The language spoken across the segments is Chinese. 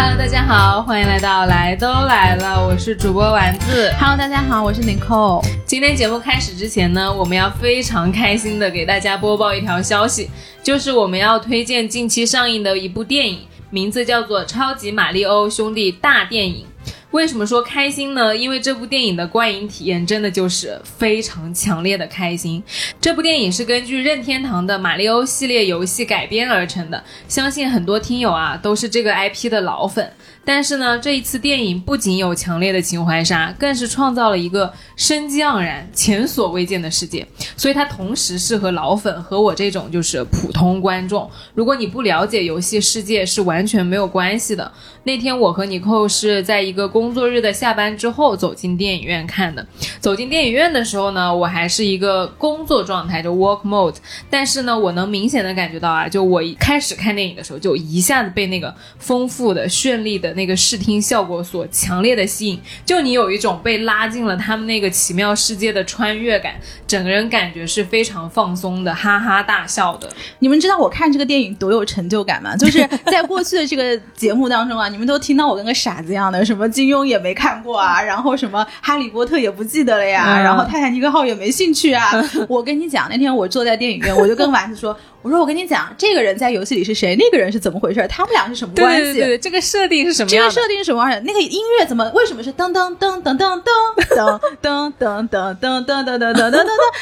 Hello，大家好，欢迎来到来都来了，我是主播丸子。Hello，大家好，我是 Nicole。今天节目开始之前呢，我们要非常开心的给大家播报一条消息，就是我们要推荐近期上映的一部电影，名字叫做《超级马里欧兄弟大电影》。为什么说开心呢？因为这部电影的观影体验真的就是非常强烈的开心。这部电影是根据任天堂的马里奥系列游戏改编而成的，相信很多听友啊都是这个 IP 的老粉。但是呢，这一次电影不仅有强烈的情怀杀，更是创造了一个生机盎然、前所未见的世界。所以它同时适合老粉和我这种就是普通观众。如果你不了解游戏世界，是完全没有关系的。那天我和尼寇是在一个工作日的下班之后走进电影院看的。走进电影院的时候呢，我还是一个工作状态，就 work mode。但是呢，我能明显的感觉到啊，就我一开始看电影的时候，就一下子被那个丰富的、绚丽的那个视听效果所强烈的吸引，就你有一种被拉进了他们那个奇妙世界的穿越感，整个人感觉是非常放松的，哈哈大笑的。你们知道我看这个电影多有成就感吗？就是在过去的这个节目当中啊，你们都听到我跟个傻子一样的，什么金庸也没看过啊，然后什么哈利波特也不记得了呀，嗯然后泰坦尼克号也没兴趣啊。我跟你讲，那天我坐在电影院，我就跟丸子说。我说我跟你讲，这个人在游戏里是谁，那个人是怎么回事，他们俩是什么关系？对对对，这个设定是什么这？个设定是什么玩意儿？那个音乐怎么为什么是噔噔噔噔噔噔噔噔噔噔噔噔噔噔噔噔噔？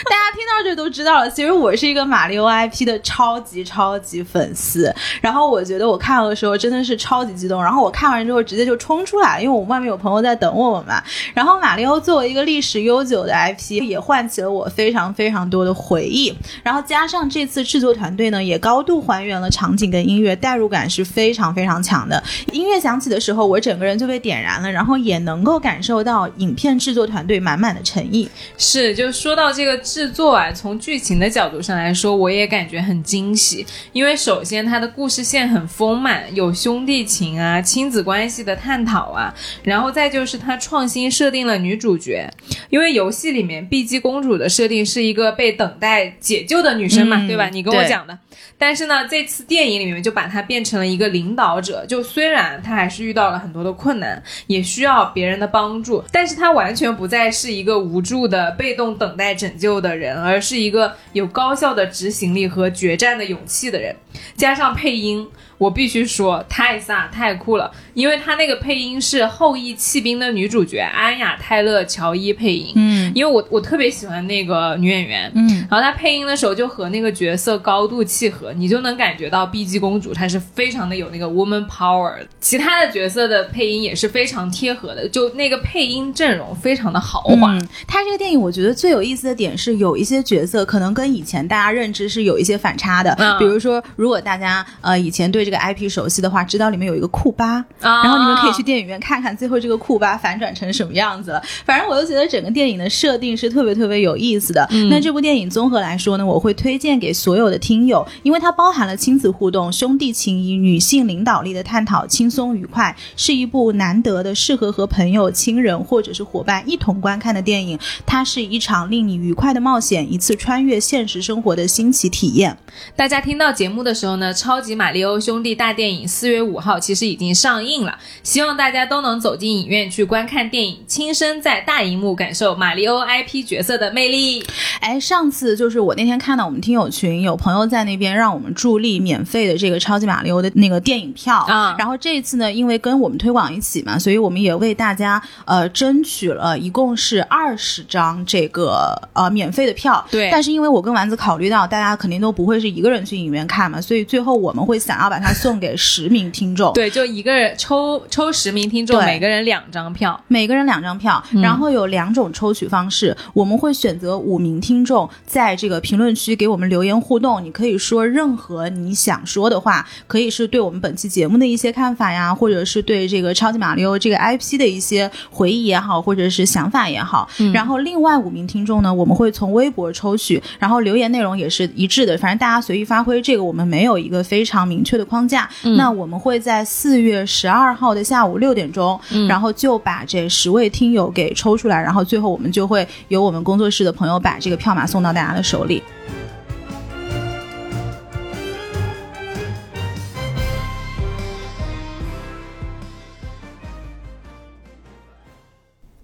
大家听到这都知道了。其实我是一个马里奥 IP 的超级超级粉丝，然后我觉得我看到的时候真的是超级激动，然后我看完之后直接就冲出来，因为我外面有朋友在等我们嘛。然后马里奥作为一个历史悠久的 IP，也唤起了我非常非常多的回忆。然后加上这次制作团队呢，也高度还原了场景跟音乐，代入感是非常非常强的。音乐响起的时候，我整个人就被点燃了，然后也能够感受到影片制作团队满满的诚意。是，就说到这个制作啊，从剧情的角度上来说，我也感觉很惊喜。因为首先它的故事线很丰满，有兄弟情啊、亲子关系的探讨啊，然后再就是它创新设定了女主角，因为游戏里面碧姬公主的设定是一个被等待解救的女生嘛，嗯对吧？你跟我讲的。但是呢，这次电影里面就把他变成了一个领导者，就虽然他还是遇到了很多的困难，也需要别人的帮助，但是他完全不再是一个无助的、被动等待拯救的人，而是一个有高效的执行力和决战的勇气的人。加上配音，我必须说太飒太酷了，因为他那个配音是《后羿弃兵》的女主角安雅泰勒乔伊配音，嗯因为我我特别喜欢那个女演员，嗯，然后她配音的时候就和那个角色高度契合，你就能感觉到碧姬公主她是非常的有那个 woman power 的。其他的角色的配音也是非常贴合的，就那个配音阵容非常的豪华。嗯，它这个电影我觉得最有意思的点是，有一些角色可能跟以前大家认知是有一些反差的。嗯比如说，如果大家呃以前对这个 IP 熟悉的话，知道里面有一个库巴，啊然后你们可以去电影院看看最后这个库巴反转成什么样子了。反正我就觉得整个电影的设定是特别特别有意思的。那这部电影综合来说呢，我会推荐给所有的听友，因为它包含了亲子互动、兄弟情谊、女性领导力的探讨，轻松愉快，是一部难得的适合和朋友、亲人或者是伙伴一同观看的电影。它是一场令你愉快的冒险，一次穿越现实生活的新奇体验。大家听到节目的时候呢，《超级马里奥兄弟大电影》四月五号其实已经上映了，希望大家都能走进影院去观看电影，亲身在大荧幕感受马里欧 IP 角色的魅力。哎，上次就是我那天看到我们听友群有朋友在那边让我们助力免费的这个超级马里欧的那个电影票啊然后这一次呢，因为跟我们推广一起嘛，所以我们也为大家呃争取了一共是二十张这个呃免费的票。对但是因为我跟丸子考虑到大家肯定都不会是一个人去影院看嘛，所以最后我们会想要把它送给十名听众。对，就一个人抽抽十名听众，对每个人两张票。每个人两张票，嗯然后有两种抽取方式，我们会选择五名听众在这个评论区给我们留言互动。你可以说任何你想说的话，可以是对我们本期节目的一些看法呀，或者是对这个超级马里奥这个 IP 的一些回忆也好，或者是想法也好。然后另外五名听众呢，我们会从微博抽取，然后留言内容也是一致的，反正大家随意发挥，这个我们没有一个非常明确的框放假那我们会在四月十二号的下午六点钟然后就把这十位听友给抽出来然后最后我们就会由我们工作室的朋友把这个票码送到大家的手里。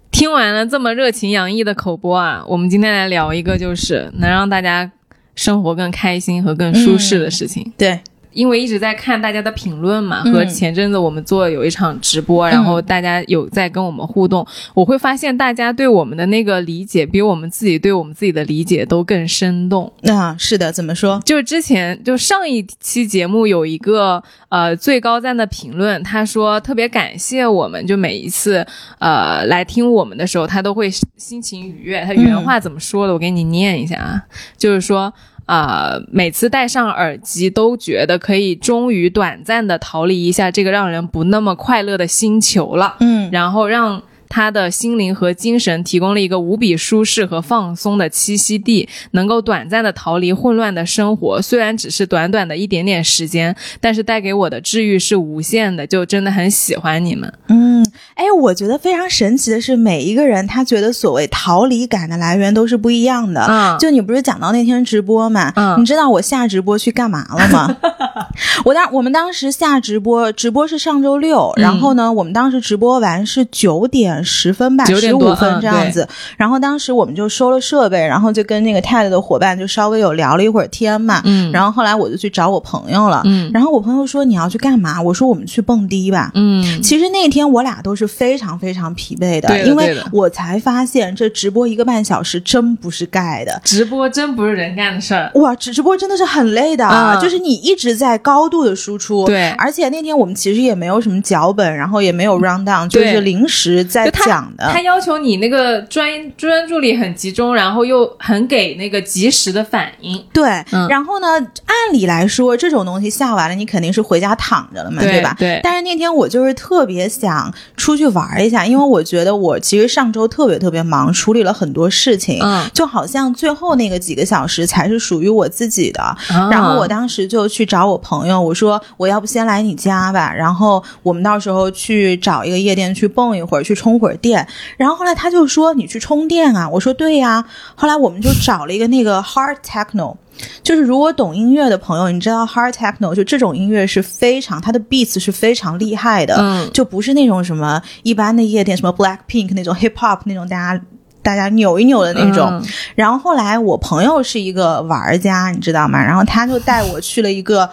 听完了这么热情洋溢的口播啊我们今天来聊一个就是能让大家生活更开心和更舒适的事情。对。因为一直在看大家的评论嘛，嗯和前阵子我们做有一场直播，然后大家有在跟我们互动，我会发现大家对我们的那个理解，比我们自己对我们自己的理解都更生动。啊，是的，怎么说？就是之前就上一期节目有一个呃最高赞的评论，他说特别感谢我们，就每一次呃来听我们的时候，他都会心情愉悦。他原话怎么说的？我给你念一下啊，就是说。啊、每次戴上耳机都觉得可以终于短暂的逃离一下这个让人不那么快乐的星球了。嗯然后让他的心灵和精神提供了一个无比舒适和放松的栖息地，能够短暂的逃离混乱的生活。虽然只是短短的一点点时间，但是带给我的治愈是无限的，就真的很喜欢你们。嗯，哎，我觉得非常神奇的是，每一个人他觉得所谓逃离感的来源都是不一样的。嗯就你不是讲到那天直播嘛？嗯你知道我下直播去干嘛了吗？我当我们当时下直播，直播是上周六，嗯然后呢，我们当时直播完是九点十分吧，十五分嗯这样子。然后当时我们就收了设备，然后就跟那个 TED 的伙伴就稍微有聊了一会儿天嘛。嗯然后后来我就去找我朋友了。嗯然后我朋友说你要去干嘛？我说我们去蹦迪吧。嗯其实那天我俩都是非常非常疲惫的，因为我才发现这直播一个半小时真不是盖的。直播真不是人干的事儿。哇，直直播真的是很累的，嗯就是你一直在高度的输出，对而且那天我们其实也没有什么脚本，然后也没有 round down，就是临时在讲的。他要求你那个专专注力很集中，然后又很给那个及时的反应。对，嗯然后呢，按理来说这种东西下完了，你肯定是回家躺着了嘛，对吧？对但是那天我就是特别想出去玩一下，因为我觉得我其实上周特别特别忙，处理了很多事情，嗯就好像最后那个几个小时才是属于我自己的。啊然后我当时就去找我朋友，我说我要不先来你家吧，然后我们到时候去找一个夜店去蹦一会儿，去充会儿电。然后后来他就说你去充电啊，我说对呀、后来我们就找了一个那个 hard techno。就是如果懂音乐的朋友，你知道 hard techno 就这种音乐是非常它的 beats 是非常厉害的，嗯就不是那种什么一般的夜店，什么 Black Pink 那种 hip hop 那种大家大家扭一扭的那种。嗯然后后来我朋友是一个玩家，你知道吗？然后他就带我去了一个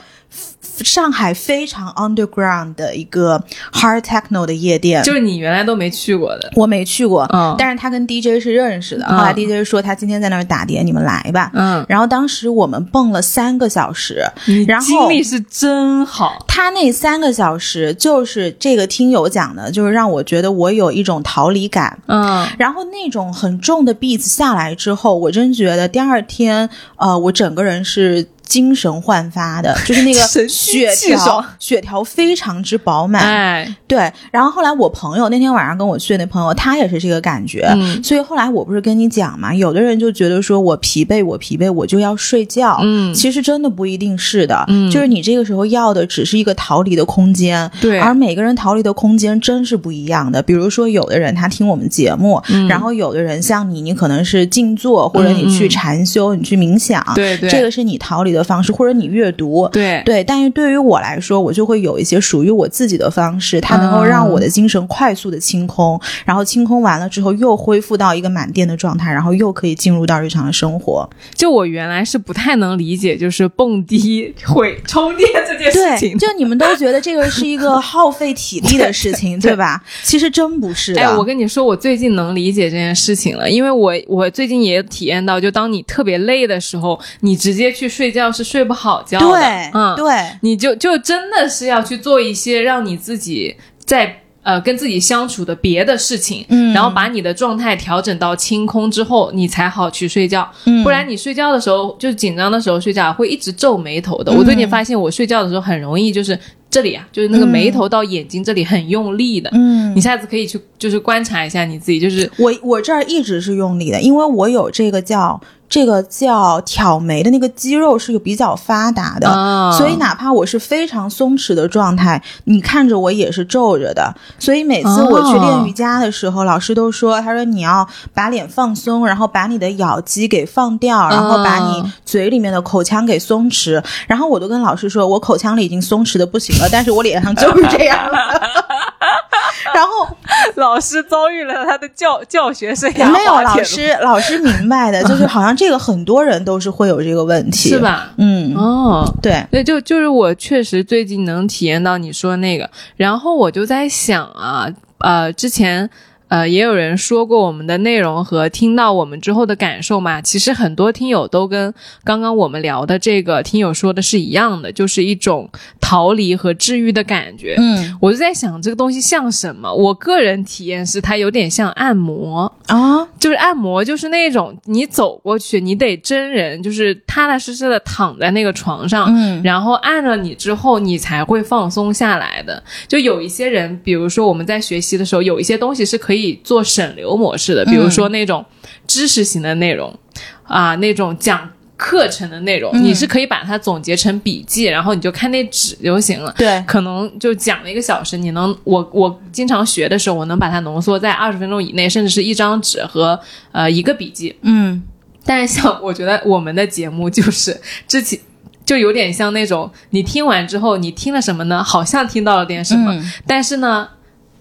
上海非常 underground 的一个 hard techno 的夜店。就是你原来都没去过的。我没去过，嗯但是他跟 DJ 是认识的。嗯后来 DJ 说他今天在那儿打碟，你们来吧。嗯，然后当时我们蹦了三个小时，你然后精力是真好。他那三个小时就是这个听友讲的，就是让我觉得我有一种逃离感。嗯然后那种很重的 beats 下来之后，我真觉得第二天，呃，我整个人是精神焕发的，就是那个血条，血条非常之饱满。哎，对，然后后来我朋友那天晚上跟我去的那朋友，他也是这个感觉。嗯所以后来我不是跟你讲嘛，有的人就觉得说我疲惫，我疲惫，我就要睡觉。嗯其实真的不一定是的，嗯就是你这个时候要的只是一个逃离的空间。对而每个人逃离的空间真是不一样的。比如说，有的人他听我们节目，嗯然后有的人像你，你可能是静坐，或者你去禅修，你去冥想，对对这个是你逃离的方式，或者你阅读，对对，但是对于我来说，我就会有一些属于我自己的方式，它能够让我的精神快速的清空，然后清空完了之后又恢复到一个满电的状态，然后又可以进入到日常的生活。就我原来是不太能理解，就是蹦迪会充电这件事对，情。就你们都觉得这个是一个耗费体力的事情，对吧？其实真不是的。哎，我跟你说，我最近能理解这件事情了，因为我我最近也体验到，就当你特别累的时候，你直接去睡觉是睡不好觉的。对，嗯，对，你就就真的是要去做一些让你自己在呃跟自己相处的别的事情，嗯然后把你的状态调整到清空之后，你才好去睡觉。嗯不然你睡觉的时候，就紧张的时候睡觉会一直皱眉头嗯的。我最近发现，我睡觉的时候很容易就是这里啊，就是那个眉头到眼睛这里很用力的。嗯你，下次可以去就是观察一下你自己，就是我我这儿一直是用力的，因为我有这个叫这个叫挑眉的那个肌肉是比较发达的。啊，所以哪怕我是非常松弛的状态，你看着我也是皱着的。所以每次我去练瑜伽的时候，老师都说，他说你要把脸放松，然后把你的咬肌给放掉，然后把你嘴里面的口腔给松弛。然后我都跟老师说，我口腔里已经松弛的不行了，但是我脸上就是这样了。然后老师遭遇了他的教教学生涯，没有老师，老师明白的，就是好像这个很多人都是会有这个问题，是吧？嗯，哦，对，对，就就是我确实最近能体验到你说那个，然后我就在想啊，呃，之前。呃，也有人说过我们的内容和听到我们之后的感受嘛。其实很多听友都跟刚刚我们聊的这个听友说的是一样的，就是一种逃离和治愈的感觉。嗯，我就在想这个东西像什么？我个人体验是它有点像按摩啊，就是按摩，就是那种你走过去，你得真人，就是踏踏实实的躺在那个床上，嗯，然后按了你之后，你才会放松下来的。就有一些人，比如说我们在学习的时候，有一些东西是可以。可以做省流模式的，比如说那种知识型的内容，啊，那种讲课程的内容，你是可以把它总结成笔记，然后你就看那纸就行了。对，可能就讲了一个小时，你能我我经常学的时候，我能把它浓缩在二十分钟以内，甚至是一张纸和呃一个笔记。嗯，但是像我觉得我们的节目就是之前就有点像那种，你听完之后，你听了什么呢？好像听到了点什么，但是呢。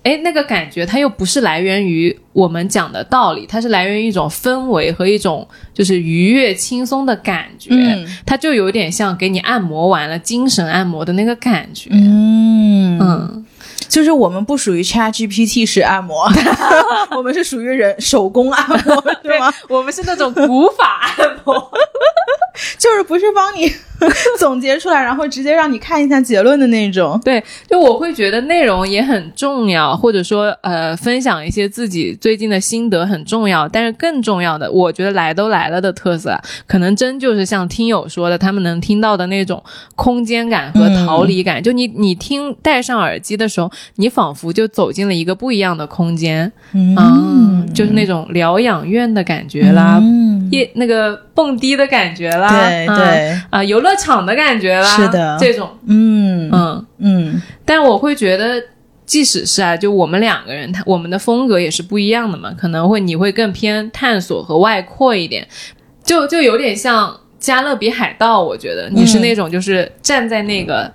哎，那个感觉它又不是来源于我们讲的道理，它是来源于一种氛围和一种就是愉悦轻松的感觉，它就有点像给你按摩完了精神按摩的那个感觉。嗯。嗯，就是我们不属于 Chat GPT 式按摩，我们是属于人手工按摩，对吗？我们是那种古法按摩，就是不是帮你。总结出来，然后直接让你看一下结论的那种。对，就我会觉得内容也很重要，或者说呃，分享一些自己最近的心得很重要。但是更重要的，我觉得来都来了的特色，可能真就是像听友说的，他们能听到的那种空间感和逃离感。就你你听戴上耳机的时候，你仿佛就走进了一个不一样的空间，嗯，就是那种疗养院的感觉啦，夜那个蹦迪的感觉啦，对对。啊，游乐。场的感觉啦，是的，这种，嗯嗯。嗯，但我会觉得，即使是啊，就我们两个人，他我们的风格也是不一样的嘛，可能会你会更偏探索和外扩一点，就就有点像《加勒比海盗》，我觉得你是那种就是站在那个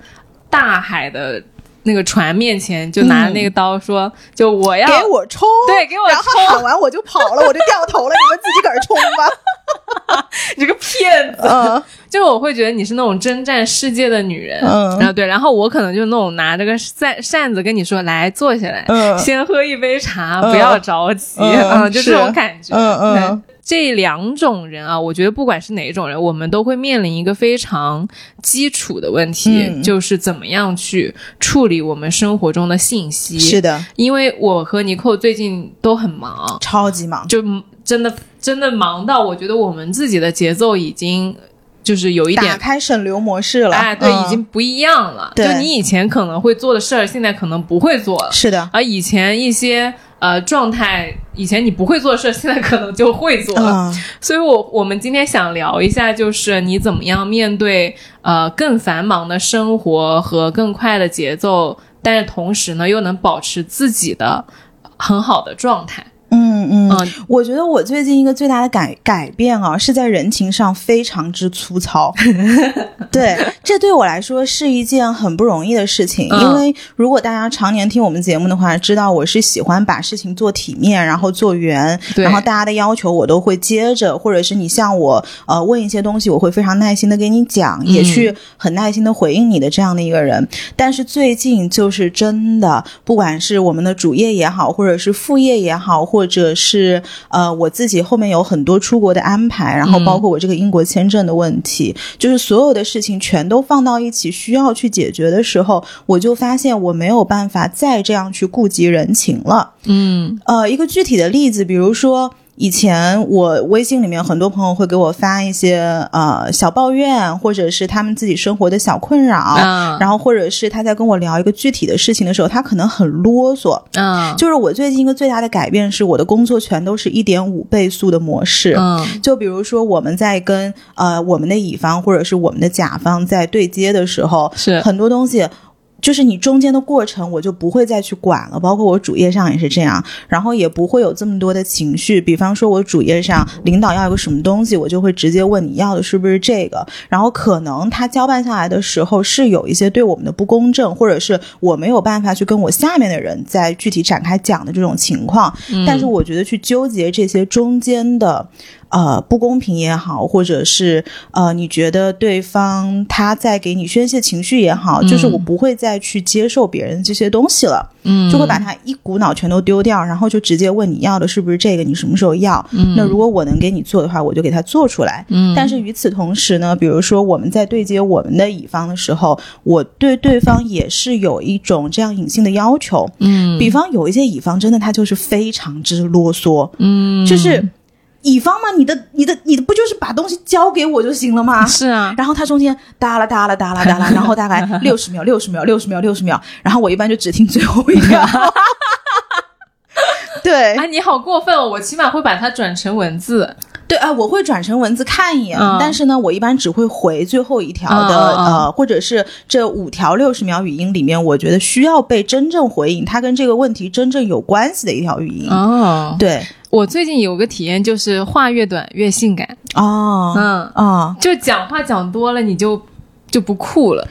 大海的那个船面前，就拿着那个刀说，就我要给我冲，对，给我冲，喊完我就跑了，我就掉头了，你们自己个儿冲吧。你这个骗子！嗯，就是我会觉得你是那种征战世界的女人，嗯，然后对，然后我可能就那种拿着个扇扇子跟你说，来坐下来，嗯，先喝一杯茶，不要着急，嗯，就这种感觉，嗯嗯。这两种人啊，我觉得不管是哪种人，我们都会面临一个非常基础的问题，就是怎么样去处理我们生活中的信息。是的，因为我和尼寇最近都很忙，超级忙，就。真的真的忙到，我觉得我们自己的节奏已经就是有一点打开省流模式了。哎，对，已经不一样了。就你以前可能会做的事儿，现在可能不会做了。是的。而以前一些呃状态，以前你不会做的事儿，现在可能就会做了。所以，我我们今天想聊一下，就是你怎么样面对呃更繁忙的生活和更快的节奏，但是同时呢，又能保持自己的很好的状态。嗯嗯，我觉得我最近一个最大的改改变啊，是在人情上非常之粗糙。对，这对我来说是一件很不容易的事情，因为如果大家常年听我们节目的话，知道我是喜欢把事情做体面，然后做圆，然后大家的要求我都会接着，或者是你向我呃问一些东西，我会非常耐心的给你讲，也去很耐心的回应你的这样的一个人。但是最近就是真的，不管是我们的主业也好，或者是副业也好，或或者是呃，我自己后面有很多出国的安排，然后包括我这个英国签证的问题，就是所有的事情全都放到一起需要去解决的时候，我就发现我没有办法再这样去顾及人情了。嗯，呃，一个具体的例子，比如说。以前我微信里面很多朋友会给我发一些呃小抱怨，或者是他们自己生活的小困扰，然后或者是他在跟我聊一个具体的事情的时候，他可能很啰嗦。嗯，就是我最近一个最大的改变是，我的工作全都是一点五倍速的模式。嗯，就比如说我们在跟呃我们的乙方或者是我们的甲方在对接的时候，是很多东西。就是你中间的过程，我就不会再去管了，包括我主页上也是这样，然后也不会有这么多的情绪。比方说，我主页上领导要一个什么东西，我就会直接问你要的是不是这个。然后可能他交办下来的时候是有一些对我们的不公正，或者是我没有办法去跟我下面的人在具体展开讲的这种情况。但是我觉得去纠结这些中间的。呃，不公平也好，或者是呃，你觉得对方他在给你宣泄情绪也好，就是我不会再去接受别人这些东西了，嗯，就会把它一股脑全都丢掉，然后就直接问你要的是不是这个，你什么时候要？嗯，那如果我能给你做的话，我就给他做出来。嗯，但是与此同时呢，比如说我们在对接我们的乙方的时候，我对对方也是有一种这样隐性的要求。嗯，比方有一些乙方真的他就是非常之啰嗦，嗯，就是。乙方嘛，你的、你的、你的不就是把东西交给我就行了吗？是啊，然后他中间哒啦哒啦哒啦哒啦，然后大概 六十秒、六十秒、六十秒、六十秒，然后我一般就只听最后一秒。对，啊，你好过分哦！我起码会把它转成文字。对啊，我会转成文字看一眼，但是呢，我一般只会回最后一条的，呃，或者是这五条六十秒语音里面，我觉得需要被真正回应，它跟这个问题真正有关系的一条语音。哦，对，我最近有个体验，就是话越短越性感。哦，嗯啊，就讲话讲多了，你就就不酷了。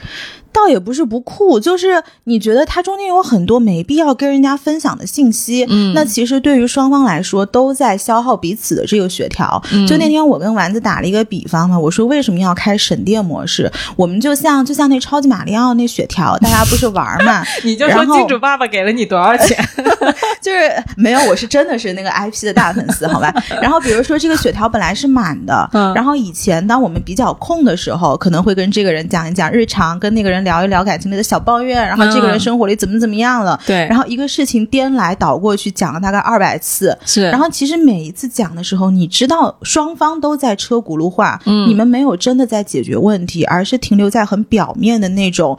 倒也不是不酷，就是你觉得它中间有很多没必要跟人家分享的信息，嗯，那其实对于双方来说都在消耗彼此的这个血条。就那天我跟丸子打了一个比方嘛，我说为什么要开省电模式？我们就像就像那超级马里奥那血条，大家不是玩嘛？你就说金主爸爸给了你多少钱？就是没有，我是真的是那个 IP 的大粉丝，好吧？然后比如说这个血条本来是满的，嗯然后以前当我们比较空的时候，可能会跟这个人讲一讲日常，跟那个人。聊一聊感情里的小抱怨，然后这个人生活里怎么怎么样了？对，然后一个事情颠来倒过去讲了大概二百次，是。然后其实每一次讲的时候，你知道双方都在车轱辘话，嗯，你们没有真的在解决问题，而是停留在很表面的那种。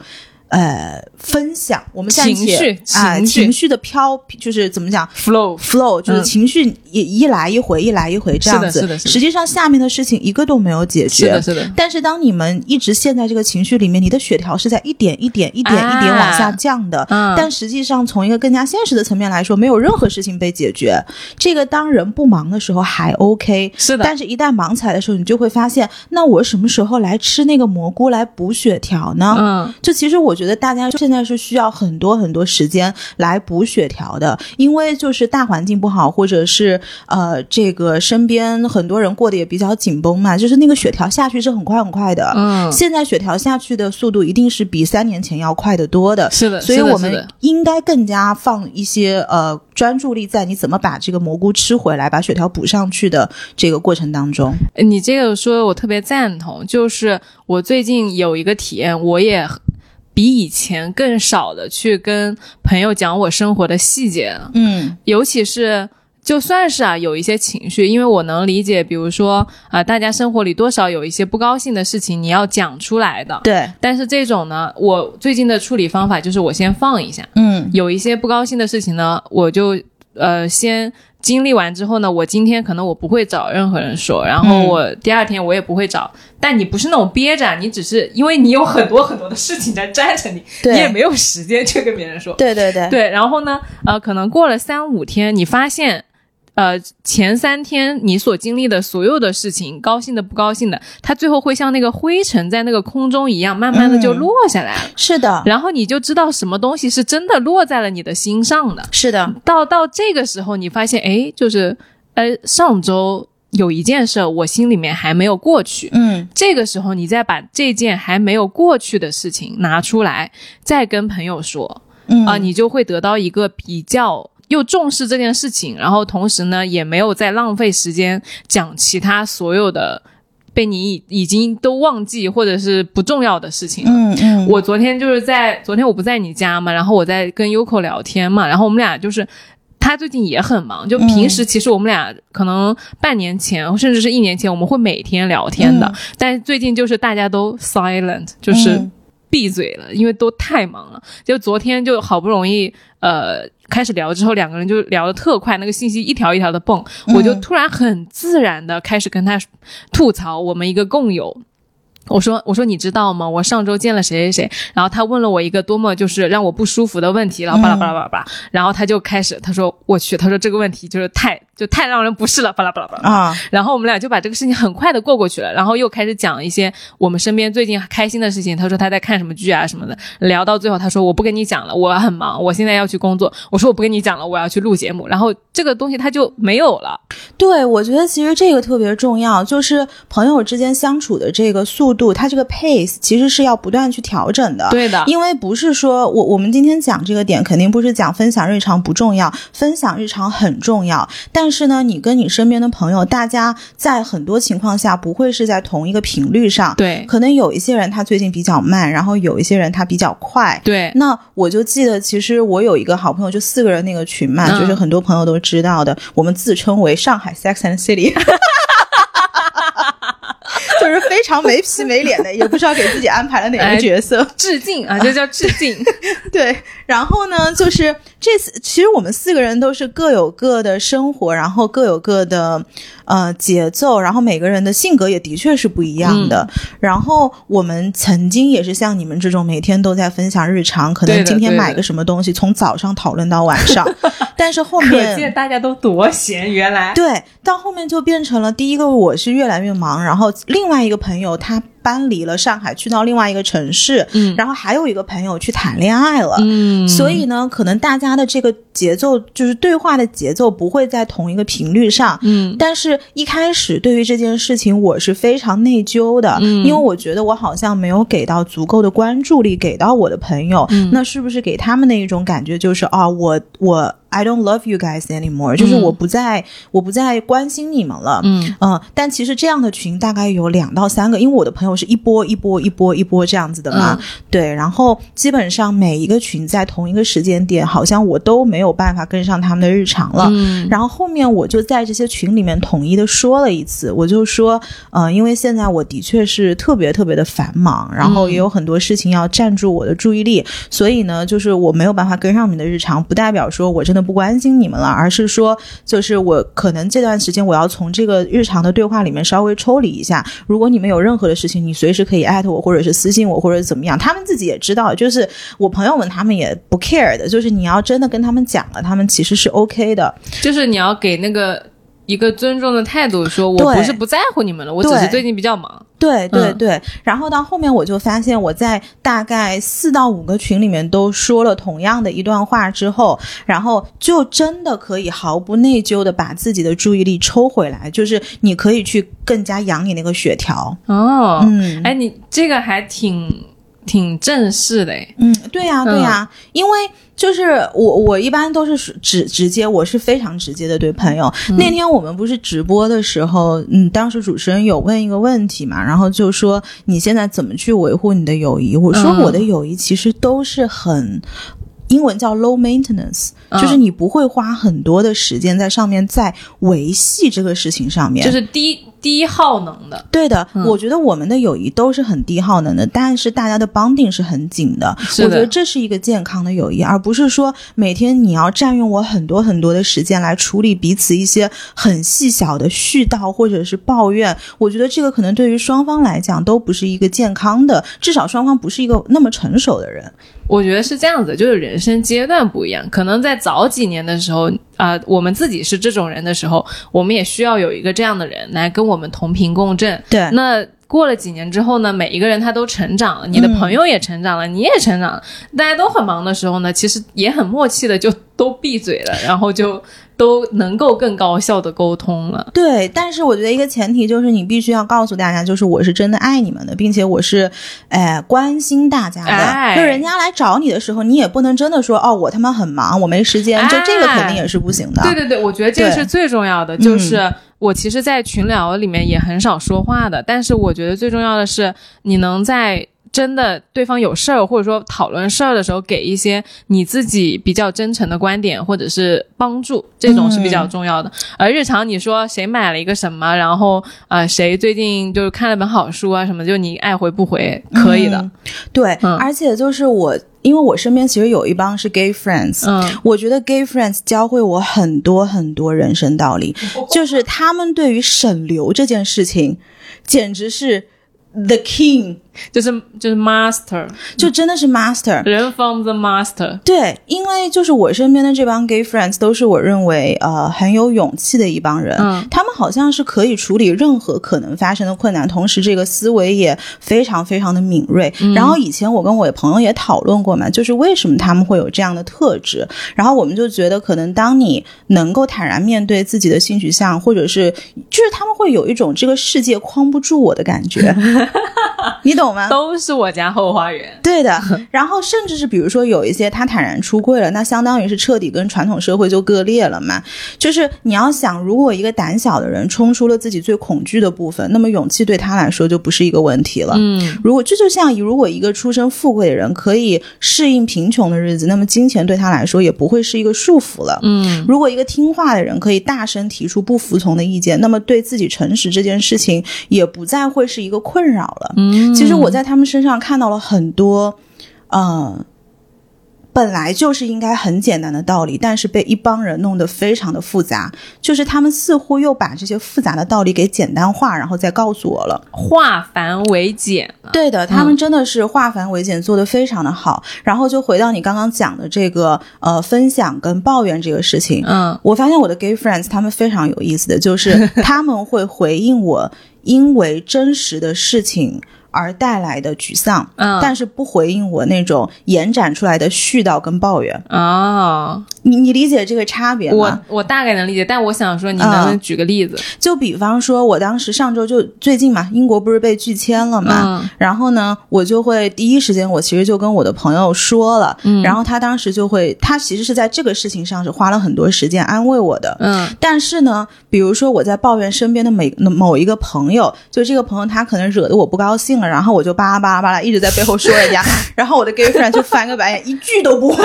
呃，分享我们情绪啊，情绪的飘就是怎么讲，flow flow 就是情绪一一来一回，一来一回这样子。是的，是的。实际上下面的事情一个都没有解决。是的，是的。但是当你们一直陷在这个情绪里面，你的血条是在一点一点、一点一点往下降的。嗯。但实际上，从一个更加现实的层面来说，没有任何事情被解决。这个当人不忙的时候还 OK，是的。但是一旦忙起来的时候，你就会发现，那我什么时候来吃那个蘑菇来补血条呢？嗯。就其实我。觉得大家现在是需要很多很多时间来补血条的，因为就是大环境不好，或者是呃，这个身边很多人过得也比较紧绷嘛，就是那个血条下去是很快很快的。嗯，现在血条下去的速度一定是比三年前要快得多的。是的，所以我们应该更加放一些呃专注力在你怎么把这个蘑菇吃回来，把血条补上去的这个过程当中。你这个说我特别赞同，就是我最近有一个体验，我也。比以前更少的去跟朋友讲我生活的细节了，嗯，尤其是就算是啊有一些情绪，因为我能理解，比如说啊大家生活里多少有一些不高兴的事情，你要讲出来的，对。但是这种呢，我最近的处理方法就是我先放一下，嗯，有一些不高兴的事情呢，我就呃先。经历完之后呢，我今天可能我不会找任何人说，然后我第二天我也不会找。但你不是那种憋着，你只是因为你有很多很多的事情在粘着你，你也没有时间去跟别人说。对对对对。然后呢，呃，可能过了三五天，你发现。呃，前三天你所经历的所有的事情，高兴的、不高兴的，它最后会像那个灰尘在那个空中一样，慢慢的就落下来了。是的，然后你就知道什么东西是真的落在了你的心上的。是的，到到这个时候，你发现，哎，就是，呃，上周有一件事，我心里面还没有过去。嗯，这个时候你再把这件还没有过去的事情拿出来，再跟朋友说，啊，你就会得到一个比较。又重视这件事情，然后同时呢，也没有再浪费时间讲其他所有的被你已已经都忘记或者是不重要的事情了。嗯嗯。我昨天就是在昨天我不在你家嘛，然后我在跟 Uko 聊天嘛，然后我们俩就是他最近也很忙，就平时其实我们俩可能半年前甚至是一年前我们会每天聊天的，但最近就是大家都 silent，就是闭嘴了，因为都太忙了。就昨天就好不容易呃。开始聊之后，两个人就聊得特快，那个信息一条一条的蹦，我就突然很自然的开始跟他吐槽我们一个共友我说我说你知道吗？我上周见了谁谁谁，然后他问了我一个多么就是让我不舒服的问题，然后巴拉巴拉巴拉巴拉，然后他就开始他说我去，他说这个问题就是太就太让人不适了，巴拉巴拉巴拉。啊，然后我们俩就把这个事情很快的过过去了，然后又开始讲一些我们身边最近开心的事情。他说他在看什么剧啊什么的，聊到最后他说我不跟你讲了，我很忙，我现在要去工作。我说我不跟你讲了，我要去录节目。然后这个东西他就没有了。对，我觉得其实这个特别重要，就是朋友之间相处的这个速度，它这个 pace 其实是要不断去调整的。对的，因为不是说我我们今天讲这个点，肯定不是讲分享日常不重要，分享日常很重要。但是呢，你跟你身边的朋友，大家在很多情况下不会是在同一个频率上。对可能有一些人他最近比较慢，然后有一些人他比较快。对，那我就记得，其实我有一个好朋友，就四个人那个群嘛，嗯就是很多朋友都知道的，我们自称为上海 Sex and City。就是非常没皮没脸的，也不知道给自己安排了哪哎个角色。致敬 啊，这叫致敬。对，然后呢，就是这次其实我们四个人都是各有各的生活，然后各有各的呃节奏，然后每个人的性格也的确是不一样的。嗯然后我们曾经也是像你们这种每天都在分享日常，可能今天买个什么东西，从早上讨论到晚上，但是后面可见面。大家都多闲，原来对，到后面就变成了第一个，我是越来越忙，然后另外另外一个朋友他搬离了上海，去到另外一个城市，嗯。然后还有一个朋友去谈恋爱了，嗯，所以呢，可能大家的这个节奏，就是对话的节奏不会在同一个频率上。嗯。但是，一开始对于这件事情，我是非常内疚的，嗯。因为我觉得我好像没有给到足够的关注力给到我的朋友，嗯。那是不是给他们的一种感觉就是啊，我我 I don't love you guys anymore，、就是我不再我不再关心你们了，嗯。嗯，但其实这样的群大概有两到三个，因为我的朋友是一波一波一波一波这样子的嘛，嗯对，然后基本上每一个群在同一个时间点，好像我都没有办法跟上他们的日常了。嗯然后后面我就在这些群里面统一的说了一次，我就说，呃，因为现在我的确是特别特别的繁忙，然后也有很多事情要占住我的注意力，所以呢，就是我没有办法跟上你们的日常，不代表说我真的不关心你们了，而是说，就是我可能这段时间我要从这个日常的对话里面稍微抽离一下。如果你们有任何的事情，你随时可以艾特我，或者是私信我，或者怎么样，他们自己也知道，就是我朋友们他们也不 care 的，就是你要真的跟他们讲了，他们其实是 OK 的。就是你要给那个一个尊重的态度，说我不是不在乎你们了，我只是最近比较忙。对对嗯。对，然后到后面我就发现，我在大概四到五个群里面都说了同样的一段话之后，然后就真的可以毫不内疚的把自己的注意力抽回来，就是你可以去更加养你那个血条。哦，嗯。哎，你这个还挺挺正式的诶。嗯，对呀、对呀、因为就是我我一般都是直直接，我是非常直接的对朋友。那天我们不是直播的时候，嗯，当时主持人有问一个问题嘛，然后就说你现在怎么去维护你的友谊？我说嗯我的友谊其实都是很。英文叫 low maintenance，、嗯就是你不会花很多的时间在上面在维系这个事情上面，就是低低耗能的，对的，嗯我觉得我们的友谊都是很低耗能的，但是大家的 bonding 是很紧的。是的我觉得这是一个健康的友谊，而不是说每天你要占用我很多很多的时间来处理彼此一些很细小的絮叨或者是抱怨。我觉得这个可能对于双方来讲都不是一个健康的，至少双方不是一个那么成熟的人。我觉得是这样子，就是人生阶段不一样。可能在早几年的时候，啊、我们自己是这种人的时候，我们也需要有一个这样的人来跟我们同频共振。对那过了几年之后呢，每一个人他都成长了，你的朋友也成长了，你也成长了，大家都很忙的时候呢，其实也很默契的就都闭嘴了，然后就都能够更高效的沟通了。对，但是我觉得一个前提就是你必须要告诉大家，就是我是真的爱你们的，并且我是，哎、关心大家的。哎就人家来找你的时候，你也不能真的说哦，我他妈很忙，我没时间，就这个肯定也是不行的。对对对，我觉得这个是最重要的，就是我其实，在群聊里面也很少说话的，但是我觉得最重要的是，你能在。真的，对方有事儿，或者说讨论事儿的时候，给一些你自己比较真诚的观点，或者是帮助，这种是比较重要的。而日常你说谁买了一个什么，然后呃谁最近就是看了本好书啊什么，就你爱回不回可以的。嗯。对，嗯。而且就是我，因为我身边其实有一帮是 gay friends，、嗯我觉得 gay friends 教会我很多很多人生道理，就是他们对于省流这件事情，简直是 the king，就是就是 master，就真的是 master。人 from the master。对，因为就是我身边的这帮 gay friends 都是我认为呃很有勇气的一帮人，嗯他们好像是可以处理任何可能发生的困难，同时这个思维也非常非常的敏锐。然后以前我跟我的朋友也讨论过嘛，就是为什么他们会有这样的特质，然后我们就觉得可能当你能够坦然面对自己的性取向，或者是就是他们会有一种这个世界框不住我的感觉，你懂吗？都是我家后花园。对的，然后甚至是比如说有一些他坦然出柜了，那相当于是彻底跟传统社会就割裂了嘛。就是你要想，如果一个胆小的人冲出了自己最恐惧的部分，那么勇气对他来说就不是一个问题了。嗯，如果这就像如果一个出身富贵的人可以适应贫穷的日子，那么金钱对他来说也不会是一个束缚了。嗯，如果一个听话的人可以大声提出不服从的意见，那么对自己诚实这件事情也不再会是一个困扰了。嗯，其实我在他们身上看到了很多，呃，本来就是应该很简单的道理，但是被一帮人弄得非常的复杂。就是他们似乎又把这些复杂的道理给简单化，然后再告诉我了。化繁为简。对的，他们真的是化繁为简，做得非常的好。然后就回到你刚刚讲的这个呃分享跟抱怨这个事情，嗯我发现我的 gay friends 他们非常有意思的就是 他们会回应我因为真实的事情而带来的沮丧，嗯，但是不回应我那种延展出来的絮叨跟抱怨。哦，你你理解这个差别吗？我我大概能理解，但我想说，你能不能嗯举个例子？就比方说，我当时上周就最近嘛，英国不是被拒签了嘛，嗯然后呢，我就会第一时间，我其实就跟我的朋友说了，嗯然后他当时就会，他其实是在这个事情上是花了很多时间安慰我的，嗯但是呢，比如说我在抱怨身边的每某一个朋友，就这个朋友他可能惹得我不高兴了，然后我就巴拉巴拉巴拉一直在背后说人家，然后我的 gay friend 就翻个白眼，一句都不会。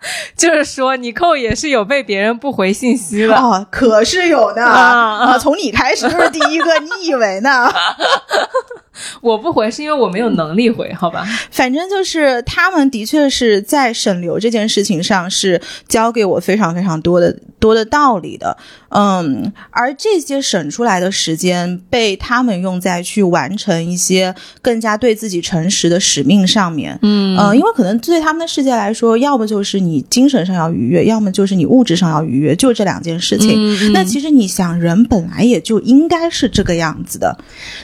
就是说，尼寇也是有被别人不回信息的。啊，可是有的啊啊，从你开始就是第一个，你以为呢？我不回是因为我没有能力回，好吧？反正就是他们的确是在省流这件事情上是教给我非常非常多的多的道理的，嗯，而这些省出来的时间被他们用在去完成一些更加对自己诚实的使命上面，嗯呃，因为可能对他们的世界来说，要么就是你精神上要愉悦，要么就是你物质上要愉悦，就这两件事情。嗯那其实你想，人本来也就应该是这个样子的，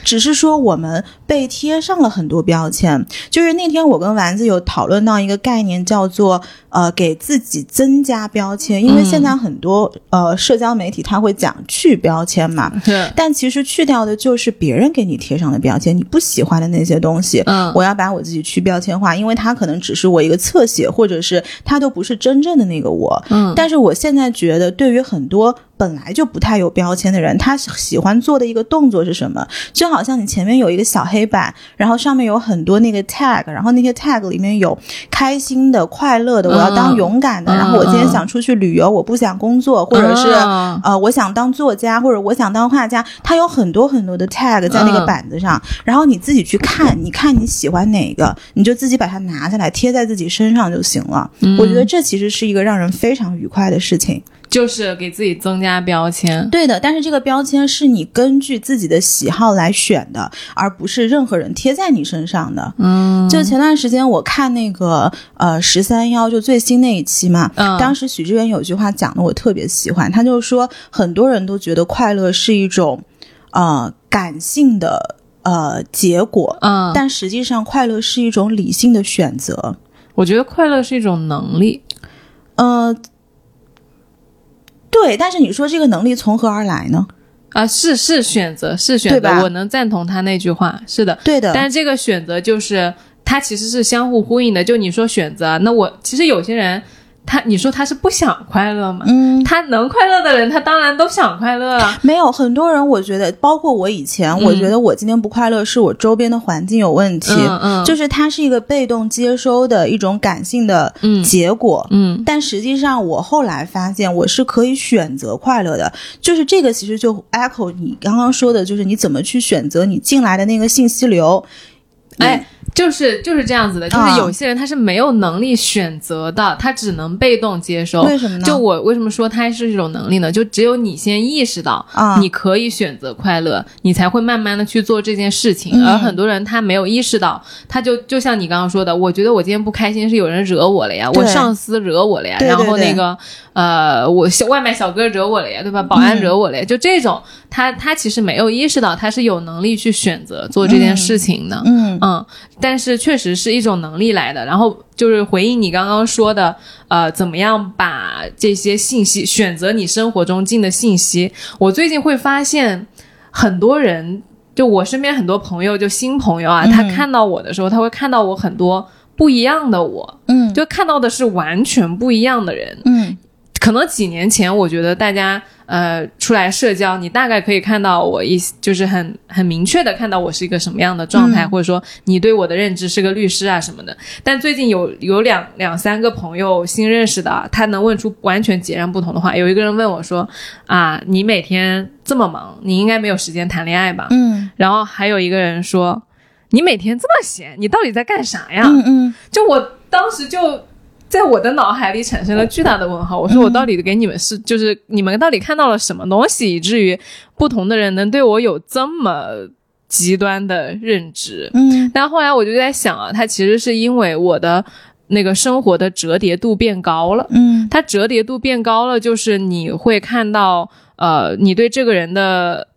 只是说我们被贴上了很多标签。就是那天我跟丸子有讨论到一个概念，叫做呃给自己增加标签，因为现在很多、呃社交媒体它会讲去标签嘛。是但其实去掉的就是别人给你贴上的标签，你不喜欢的那些东西。嗯我要把我自己去标签化，因为它可能只是我一个侧写，或者是它都不是真正的那个我。嗯但是我现在觉得，对于很多本来就不太有标签的人，他喜欢做的一个动作是什么？就好像你前面有一个小黑板，然后上面有很多那个 tag，然后那些 tag 里面有开心的、快乐的，我要当勇敢的，嗯然后我今天想出去旅游，我不想工作，或者是。嗯呃，我想当作家，或者我想当画家，他有很多很多的 tag 在那个嗯板子上，然后你自己去看，你看你喜欢哪个，你就自己把它拿下来贴在自己身上就行了。嗯我觉得这其实是一个让人非常愉快的事情。就是给自己增加标签。对的，但是这个标签是你根据自己的喜好来选的，而不是任何人贴在你身上的。嗯，就前段时间我看那个呃十三幺就最新那一期嘛，嗯当时许知远有句话讲的我特别喜欢，他就说很多人都觉得快乐是一种呃感性的呃结果，嗯，但实际上快乐是一种理性的选择。我觉得快乐是一种能力。呃，对，但是你说这个能力从何而来呢？啊，是是选择，是选择，我能赞同他那句话，是的。对的，但是这个选择就是它其实是相互呼应的。就你说选择，那我其实有些人，他你说他是不想快乐吗？嗯，他能快乐的人，他当然都想快乐啊。没有很多人，我觉得，包括我以前，我觉得我今天不快乐是我周边的环境有问题，嗯嗯，就是它是一个被动接收的一种感性的嗯结果。嗯但实际上，我后来发现我是可以选择快乐的，就是这个其实就 echo 你刚刚说的，就是你怎么去选择你进来的那个信息流。哎，就是就是这样子的，就是啊有些人他是没有能力选择的，他只能被动接受。为什么呢？就我为什么说他是一种能力呢？就只有你先意识到，啊，你可以选择快乐，你才会慢慢的去做这件事情。嗯而很多人他没有意识到，他就就像你刚刚说的，我觉得我今天不开心是有人惹我了呀，我上司惹我了呀，然后对那个呃，我小外卖小哥惹我了呀，对吧？保安嗯惹我了呀，就这种，他他其实没有意识到他是有能力去选择做这件事情的。嗯嗯，但是确实是一种能力来的。然后就是回应你刚刚说的，呃，怎么样把这些信息选择你生活中进的信息。我最近会发现，很多人，就我身边很多朋友，就新朋友啊，嗯他看到我的时候，他会看到我很多不一样的我，嗯就看到的是完全不一样的人。嗯可能几年前，我觉得大家呃出来社交，你大概可以看到我一就是很很明确的看到我是一个什么样的状态，嗯或者说你对我的认知是个律师啊什么的。但最近有有两两三个朋友新认识的啊，他能问出完全截然不同的话。有一个人问我说啊，你每天这么忙，你应该没有时间谈恋爱吧？嗯然后还有一个人说。你每天这么闲，你到底在干啥呀？嗯嗯就我当时就在我的脑海里产生了巨大的问号。我说我到底给你们是，就是你们到底看到了什么东西，以至于不同的人能对我有这么极端的认知？嗯但后来我就在想啊，它其实是因为我的那个生活的折叠度变高了。嗯它折叠度变高了，就是你会看到，呃，你对这个人的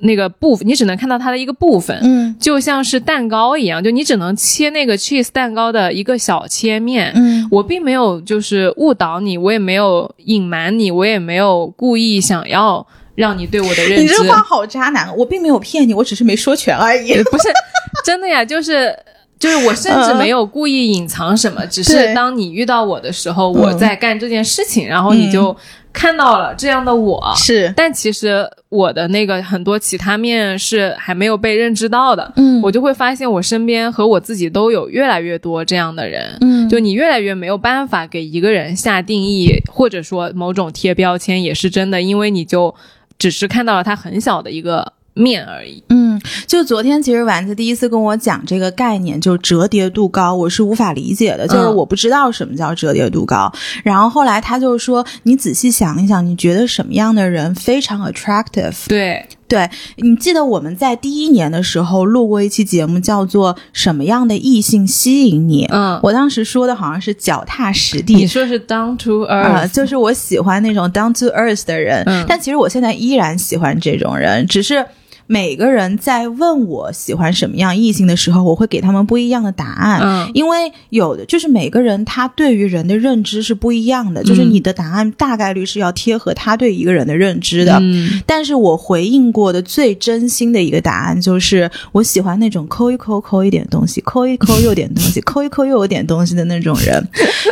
那个部分，你只能看到它的一个部分。嗯就像是蛋糕一样，就你只能切那个 cheese 蛋糕的一个小切面。嗯我并没有就是误导你，我也没有隐瞒你，我也没有故意想要让你对我的认知。你这话好渣男，我并没有骗你，我只是没说全而已。不是 真的呀，就是。就是我甚至没有故意隐藏什么，只是当你遇到我的时候，嗯我在干这件事情，然后你就看到了这样的我。是，但其实我的那个很多其他面是还没有被认知到的，嗯我就会发现我身边和我自己都有越来越多这样的人。嗯就你越来越没有办法给一个人下定义，或者说某种贴标签，也是真的，因为你就只是看到了他很小的一个面而已。嗯，就昨天其实丸子第一次跟我讲这个概念，就折叠度高，我是无法理解的，就是嗯我不知道什么叫折叠度高。然后后来他就说，你仔细想一想，你觉得什么样的人非常 attractive？对，对你记得我们在第一年的时候录过一期节目，叫做《什么样的异性吸引你》。嗯，我当时说的好像是脚踏实地你地。说是 down to 啊、earth，、就是我喜欢那种 down to earth 的人，嗯但其实我现在依然喜欢这种人，只是每个人在问我喜欢什么样异性的时候，我会给他们不一样的答案。嗯因为有的就是每个人他对于人的认知是不一样的，就是嗯你的答案大概率是要贴合他对一个人的认知的。嗯但是我回应过的最真心的一个答案就是，我喜欢那种抠一抠抠一点东西，抠一抠又点东西，抠一抠又有点东西的那种人。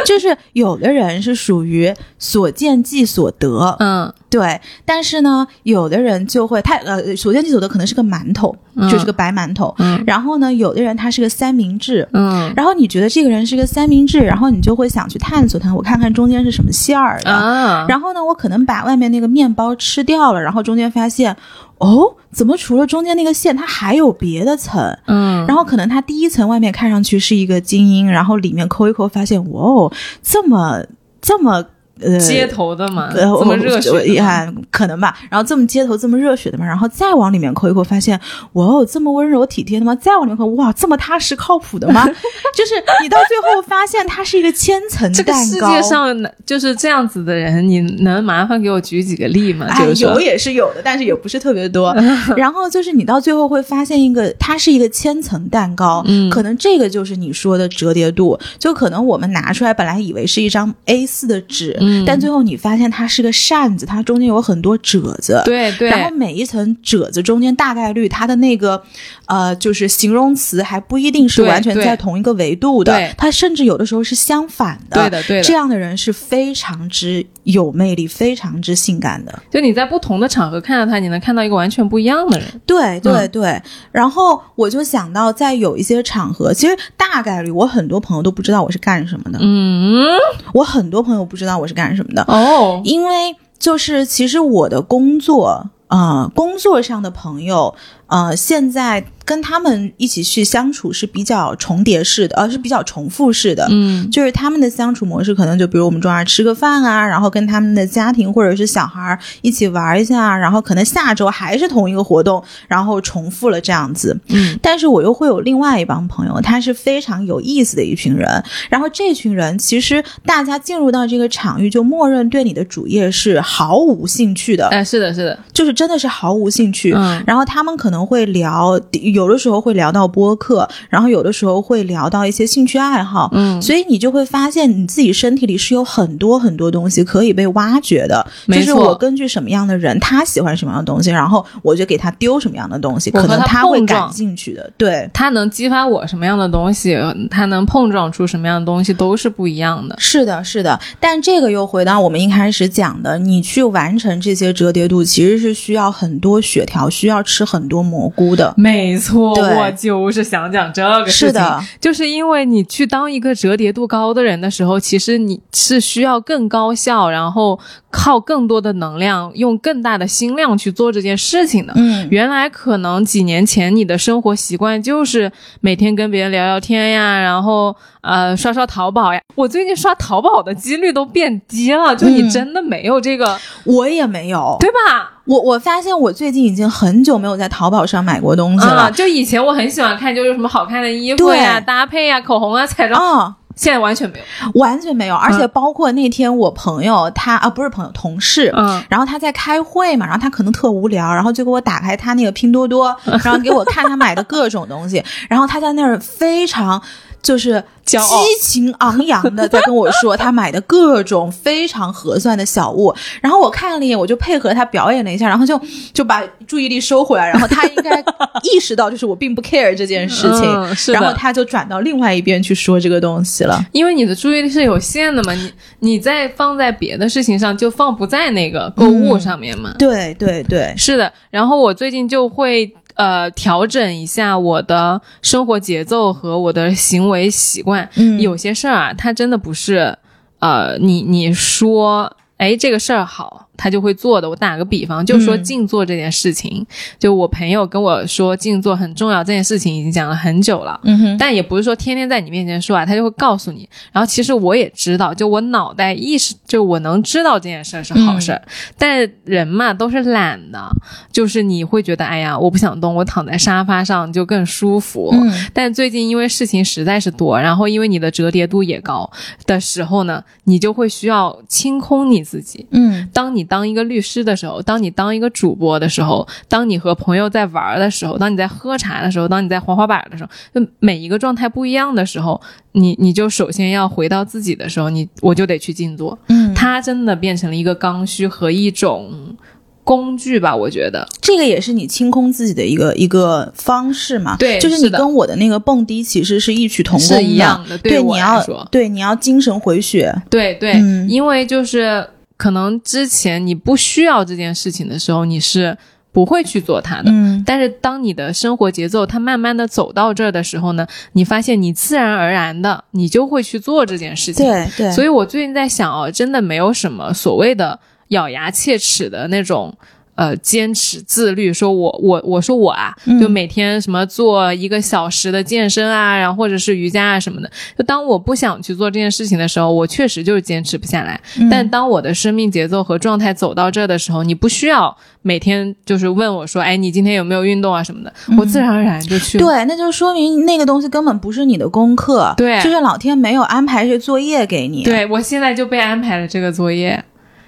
就是有的人是属于所见即所得，嗯对，但是呢，有的人就会他呃首先你走的可能是个馒头，嗯就是个白馒头。嗯然后呢，有的人他是个三明治。嗯然后你觉得这个人是个三明治，然后你就会想去探索他，我看看中间是什么馅儿的。啊，然后呢，我可能把外面那个面包吃掉了，然后中间发现，哦，怎么除了中间那个馅，它还有别的层？嗯，然后可能它第一层外面看上去是一个精英，然后里面抠一抠，发现，哇哦，这么这么呃街头的嘛，呃，这么热血我的嘛，啊，可能吧。然后这么街头这么热血的嘛，然后再往里面抠一抠，发现哇哦，这么温柔体贴的吗？再往里面抠，哇，这么踏实靠谱的吗？就是你到最后发现它是一个千层这个。世界上就是这样子的人，你能麻烦给我举几个例吗？哎就，是有，也是有的，但是也不是特别多。然后就是你到最后会发现一个，它是一个千层蛋糕，嗯可能这个就是你说的折叠度。就可能我们拿出来本来以为是一张 A 四的纸，嗯但最后你发现它是个扇子，它中间有很多褶子。对对，然后每一层褶子中间大概率它的那个，呃，就是形容词还不一定是完全在同一个维度的。对，它甚至有的时候是相反的。对的对的。这样的人是非常之有魅力、非常之性感的。就你在不同的场合看到他，你能看到一个完全不一样的人。对对嗯。对，然后我就想到，在有一些场合，其实大概率我很多朋友都不知道我是干什么的，嗯，我很多朋友不知道我是干什么的，哦，因为就是其实我的工作。呃，工作上的朋友，呃，现在跟他们一起去相处是比较重叠式的，呃，是比较重复式的。嗯就是他们的相处模式，可能就比如我们中午吃个饭啊，然后跟他们的家庭或者是小孩一起玩一下，然后可能下周还是同一个活动，然后重复了这样子。嗯但是我又会有另外一帮朋友，他是非常有意思的一群人。然后这群人其实大家进入到这个场域，就默认对你的主业是毫无兴趣的，哎，是的，是的，就是真的是毫无兴趣。嗯然后他们可能会聊，有的时候会聊到播客，然后有的时候会聊到一些兴趣爱好。嗯，所以你就会发现你自己身体里是有很多很多东西可以被挖掘的，没错就是我根据什么样的人，他喜欢什么样的东西，然后我就给他丢什么样的东西，可能他会感兴趣的。对，他能激发我什么样的东西，他能碰撞出什么样的东西，都是不一样的。是的，是的。但这个又回到我们一开始讲的，你去完成这些折叠度，其实是需要很多血条，需要吃很多蘑菇的。没错，对我就是想讲这个事情。是的，就是因为你去当一个折叠度高的人的时候，其实你是需要更高效，然后靠更多的能量，用更大的心量去做这件事情的。嗯，原来可能几年前你的生活习惯就是每天跟别人聊聊天呀，然后呃刷刷淘宝呀。我最近刷淘宝的几率都变低了，就你嗯真的没有这个，我也没有。对吧？我我发现我最近已经很久没有在淘宝上买过东西啊，了。就以前我很喜欢看，就是什么好看的衣服呀、对搭配呀、口红啊、彩妆，啊、现在完全没有。完全没有，而且包括那天我朋友他啊不是朋友同事，嗯，然后他在开会嘛，然后他可能特无聊，然后就给我打开他那个拼多多，然后给我看他买的各种东西，然后他在那儿非常就是激情昂扬的在跟我说他买的各种非常合算的小物，然后我看了一眼，我就配合他表演了一下，然后就就把注意力收回来，然后他应该意识到就是我并不 care 这件事情，然后他就转到另外一边去说这个东西了。因为你的注意力是有限的嘛，你你在放在别的事情上，就放不在那个购物上面嘛。对对对，是的，然后我最近就会呃调整一下我的生活节奏和我的行为习惯。嗯有些事儿啊，它真的不是呃你你说哎这个事儿好，他就会做的。我打个比方，就说嗯静坐这件事情，就我朋友跟我说静坐很重要，这件事情已经讲了很久了。嗯哼，但也不是说天天在你面前说啊，他就会告诉你。然后其实我也知道，就我脑袋意识，就我能知道这件事儿是好事儿。但人嘛都是懒的，就是你会觉得，哎呀，我不想动，我躺在沙发上就更舒服。嗯但最近因为事情实在是多，然后因为你的折叠度也高的时候呢，你就会需要清空你自己。嗯当你当一个律师的时候，当你当一个主播的时候，当你和朋友在玩儿的时候，当你在喝茶的时候，当你在滑滑板的时候，就每一个状态不一样的时候，你你就首先要回到自己的时候，你我就得去静坐。嗯，它真的变成了一个刚需和一种工具吧，我觉得。这个也是你清空自己的一个一个方式嘛。对就是你跟我的那个蹦迪其实是异曲同工是一样的对对，你要说对你要精神回血。对对，嗯因为就是可能之前你不需要这件事情的时候，你是不会去做它的。嗯但是当你的生活节奏它慢慢的走到这儿的时候呢，你发现你自然而然的你就会去做这件事情。对对，以所以我最近在想哦，真的没有什么所谓的咬牙切齿的那种。呃，坚持自律，说我我我说我啊，嗯就每天什么做一个小时的健身啊，然后或者是瑜伽啊什么的。就当我不想去做这件事情的时候，我确实就是坚持不下来。嗯但当我的生命节奏和状态走到这儿的时候，你不需要每天就是问我说，哎，你今天有没有运动啊什么的，我自然而然就去对，那就说明那个东西根本不是你的功课，对就是老天没有安排这作业给你。对我现在就被安排了这个作业。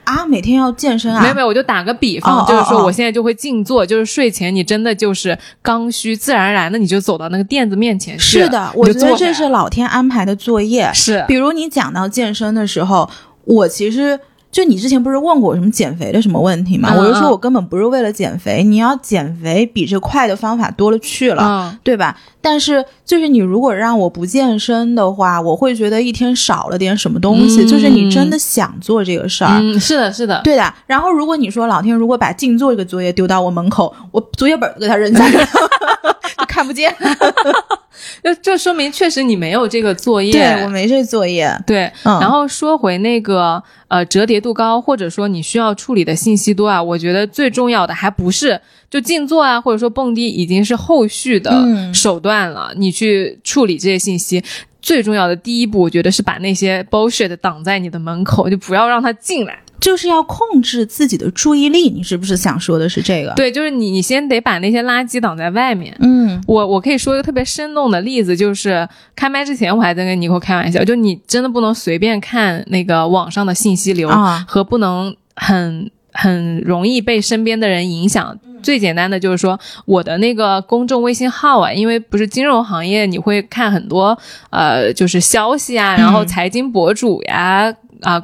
啊，每天要健身啊？没有没有，我就打个比方，哦就是说我现在就会静坐，就是睡前你真的就是刚需，自然而然的你就走到那个垫子面前去是的，我觉得这是老天安排的作业。是比如你讲到健身的时候，我其实就你之前不是问过我什么减肥的什么问题吗？我就说我根本不是为了减肥，你要减肥比这快的方法多了去了。嗯，对吧？但是就是你如果让我不健身的话，我会觉得一天少了点什么东西。嗯就是你真的想做这个事儿，嗯，是的，是的，对的。然后如果你说老天如果把静坐这个作业丢到我门口，我作业本都给他扔下去了，就开看不见。就这说明确实你没有这个作业。对我没这作业。对，嗯然后说回那个呃折叠度高，或者说你需要处理的信息多啊，我觉得最重要的还不是就静坐啊，或者说蹦迪已经是后续的嗯手段了，你去处理这些信息。最重要的第一步，我觉得是把那些 bullshit 挡在你的门口，就不要让他进来。就是要控制自己的注意力，你是不是想说的是这个？，对，就是你，你先得把那些垃圾挡在外面。嗯我我可以说一个特别生动的例子，就是开麦之前我还在跟尼克开玩笑，就你真的不能随便看那个网上的信息流，啊和不能很很容易被身边的人影响。最简单的就是说，我的那个公众微信号啊，因为不是金融行业，你会看很多呃，就是消息啊，然后财经博主呀。啊，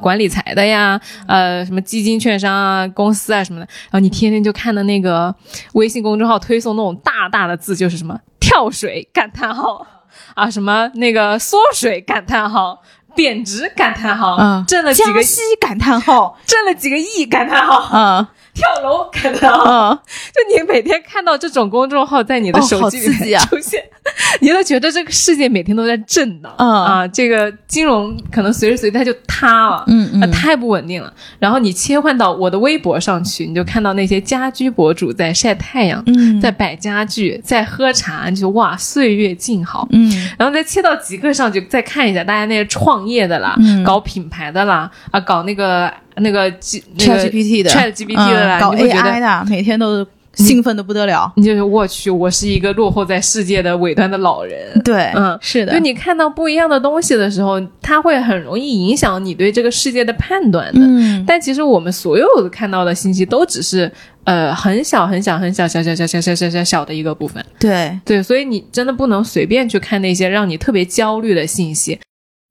管理财的呀，呃，什么基金、券商啊、公司啊什么的，然后你天天就看的那个微信公众号推送那种大大的字，就是什么跳水感叹号啊，什么那个缩水感叹号，贬值感叹号，嗯，挣了几个江西感叹号，挣了几个亿感叹号，嗯。跳楼感叹号，嗯，就你每天看到这种公众号在你的手机里出现，你都觉得这个世界每天都在震荡，嗯啊，这个金融可能随时随地它就塌了，嗯嗯啊，太不稳定了。然后你切换到我的微博上去，你就看到那些家居博主在晒太阳，嗯在摆家具，在喝茶，你就哇，岁月静好。嗯然后再切到极客上去，再看一下大家那些创业的啦，嗯搞品牌的啦，啊，搞那个那个 G 那个 Chat GPT 的 Chat GPT 的搞 AI 的，每天都兴奋的不得了。你就是我去，我是一个落后在世界的尾端的老人。对，嗯是的，就你看到不一样的东西的时候，它会很容易影响你对这个世界的判断的。嗯但其实我们所有看到的信息都只是呃很小很小很小小小小小小小小小的一个部分。对，对，所以你真的不能随便去看那些让你特别焦虑的信息。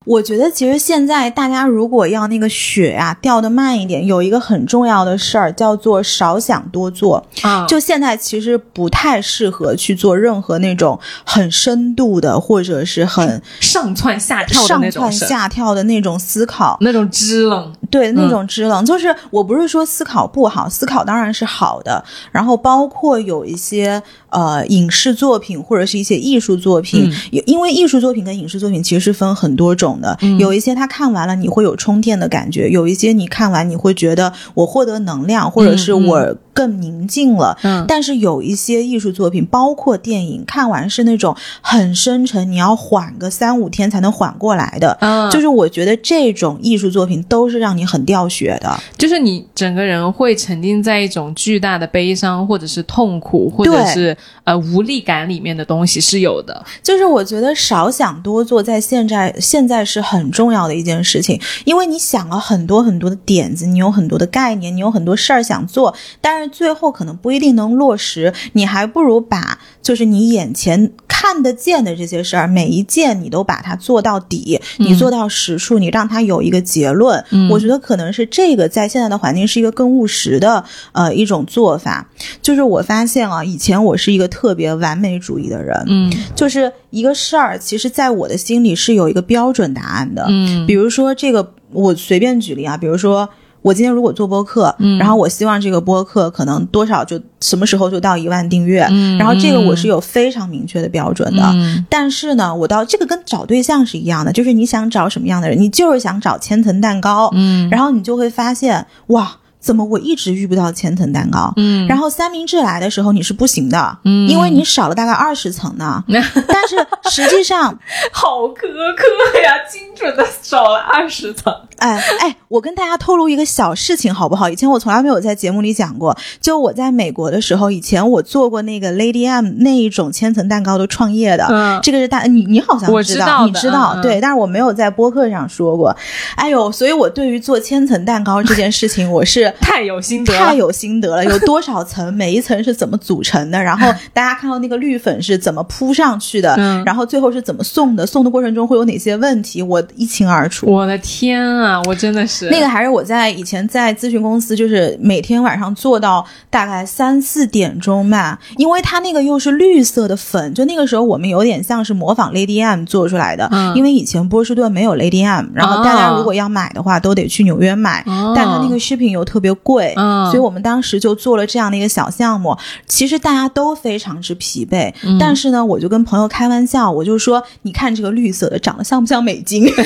我觉得其实现在大家如果要那个血啊掉的慢一点，有一个很重要的事儿叫做少想多做。啊，就现在其实不太适合去做任何那种很深度的，或者是很上蹿下跳的上蹿下跳的那种思考。那种支棱。对嗯那种支棱，就是我不是说思考不好，思考当然是好的。然后包括有一些呃影视作品或者是一些艺术作品，嗯因为艺术作品跟影视作品其实是分很多种的。嗯有一些他看完了你会有充电的感觉，有一些你看完你会觉得我获得能量，或者是我更宁静了。嗯但是有一些艺术作品，包括电影，看完是那种很深沉，你要缓个三五天才能缓过来的。嗯，就是我觉得这种艺术作品都是让你很掉血的。就是你整个人会沉浸在一种巨大的悲伤，或者是痛苦，或者是呃无力感里面的东西是有的。就是我觉得少想多做，在现在现在是很重要的一件事情，因为你想了很多很多的点子，你有很多的概念，你有很多事儿想做，但是最后可能不一定能落实，你还不如把就是你眼前看得见的这些事儿，每一件你都把它做到底，你做到实处，你让它有一个结论。嗯我觉得可能是这个在现在的环境是一个更务实的呃一种做法。就是我发现啊，以前我是一个特别完美主义的人，嗯就是一个事儿，其实在我的心里是有一个标准答案的。嗯比如说这个，我随便举例啊，比如说。我今天如果做播客，嗯然后我希望这个播客可能多少就什么时候就到一万订阅，嗯然后这个我是有非常明确的标准的。嗯但是呢，我到这个跟找对象是一样的，就是你想找什么样的人，你就是想找千层蛋糕，嗯然后你就会发现，哇，怎么我一直遇不到千层蛋糕？嗯然后三明治来的时候你是不行的，嗯因为你少了大概二十层呢。但是实际上，好苛刻呀，精准的少了二十层。哎哎，我跟大家透露一个小事情好不好？以前我从来没有在节目里讲过，就我在美国的时候，以前我做过那个 Lady M 那一种千层蛋糕的创业的，嗯。这个是大你你好像我知知道你知道、对，但是我没有在播客上说过。哎呦，所以我对于做千层蛋糕这件事情，我是 太有心得了，太有心得了，有多少层，每一层是怎么组成的，然后 大家看到那个绿粉是怎么铺上去的，嗯。然后最后是怎么送的，送的过程中会有哪些问题，我一清二楚。我的天啊，我真的是那个还是我在以前在咨询公司，就是每天晚上做到大概三四点钟吧，因为它那个又是绿色的粉，就那个时候我们有点像是模仿 Lady M 做出来的，嗯因为以前波士顿没有 Lady M，然后大家如果要买的话都得去纽约买，哦但它那个 shipping 又特别别贵，嗯所以我们当时就做了这样的一个小项目。其实大家都非常之疲惫，嗯但是呢，我就跟朋友开玩笑，我就说：“你看这个绿色的，长得像不像美金？” 就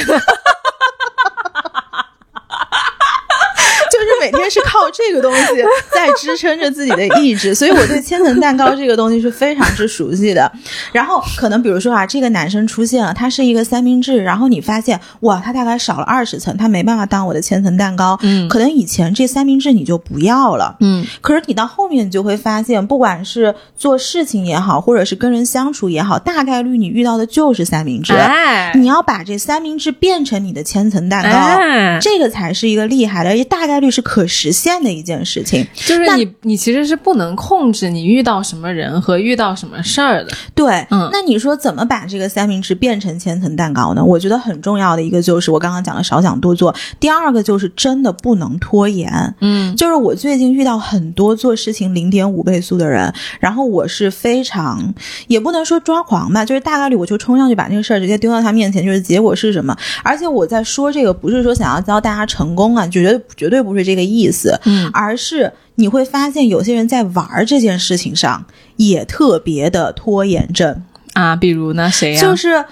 是每天是靠这个东西在支撑着自己的意志，所以我对千层蛋糕这个东西是非常之熟悉的。然后可能比如说啊，这个男生出现了，他是一个三明治，然后你发现哇，他大概少了二十层，他没办法当我的千层蛋糕。嗯可能以前这三明治你就不要了，嗯可是你到后面你就会发现，不管是做事情也好，或者是跟人相处也好，大概率你遇到的就是三明治。哎你要把这三明治变成你的千层蛋糕。哎，这个才是一个厉害的，而且大概率是可实现的一件事情。就是你你其实是不能控制你遇到什么人和遇到什么事儿的。对，嗯那你说怎么把这个三明治变成千层蛋糕呢？我觉得很重要的一个就是我刚刚讲的少想多做，第二个就是真的不能拖延。嗯就是我最近遇到很多做事情零点五倍速的人，然后我是非常也不能说抓狂吧，就是大概率我就冲上去把那个事儿直接丢到他面前，就是结果是什么。而且我在说这个不是说想要教大家成功啊，绝对绝对不是这个意思，嗯。而是你会发现有些人在玩儿这件事情上也特别的拖延症。啊，比如呢，谁呀、就是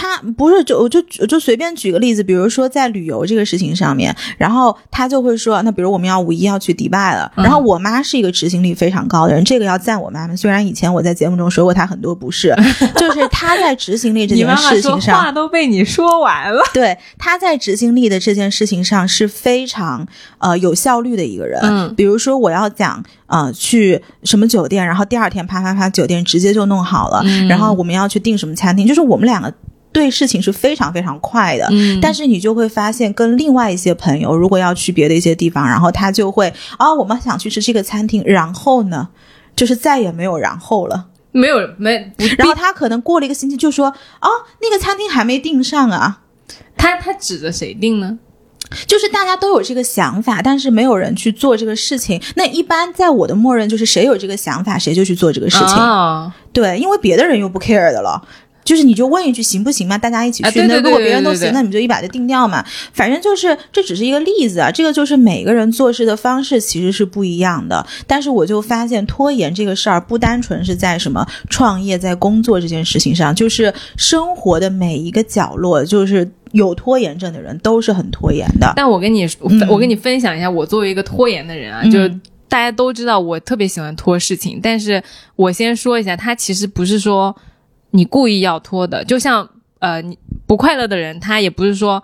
他不是就我就我就随便举个例子，比如说在旅游这个事情上面，然后他就会说，那比如我们要五一要去迪拜了，嗯然后我妈是一个执行力非常高的人，这个要赞我妈妈。虽然以前我在节目中说过她很多不是，就是她在执行力这件事情上话，都被你说完了。对她在执行力的这件事情上是非常呃有效率的一个人。嗯比如说我要讲呃去什么酒店，然后第二天啪啪啪酒店直接就弄好了，嗯然后我们要去订什么餐厅，就是我们两个对事情是非常非常快的。嗯但是你就会发现，跟另外一些朋友，如果要去别的一些地方，然后他就会啊、我们想去吃这个餐厅，然后呢，就是再也没有然后了。没有没不然后他可能过了一个星期就说，哦，那个餐厅还没订上啊。他他指着谁订呢？就是大家都有这个想法，但是没有人去做这个事情。那一般在我的默认就是谁有这个想法，谁就去做这个事情。哦对，因为别的人又不 care 的了。就是你就问一句行不行嘛，大家一起去。那如果别人都行，那你们就一把就定掉嘛。反正就是这只是一个例子啊，这个就是每个人做事的方式其实是不一样的。但是我就发现拖延这个事儿不单纯是在什么创业、在工作这件事情上，就是生活的每一个角落，就是有拖延症的人都是很拖延的。但我跟你嗯我跟你分享一下，我作为一个拖延的人啊，嗯就是大家都知道我特别喜欢拖事情，但是我先说一下，他其实不是说你故意要拖的，就像呃你不快乐的人，他也不是说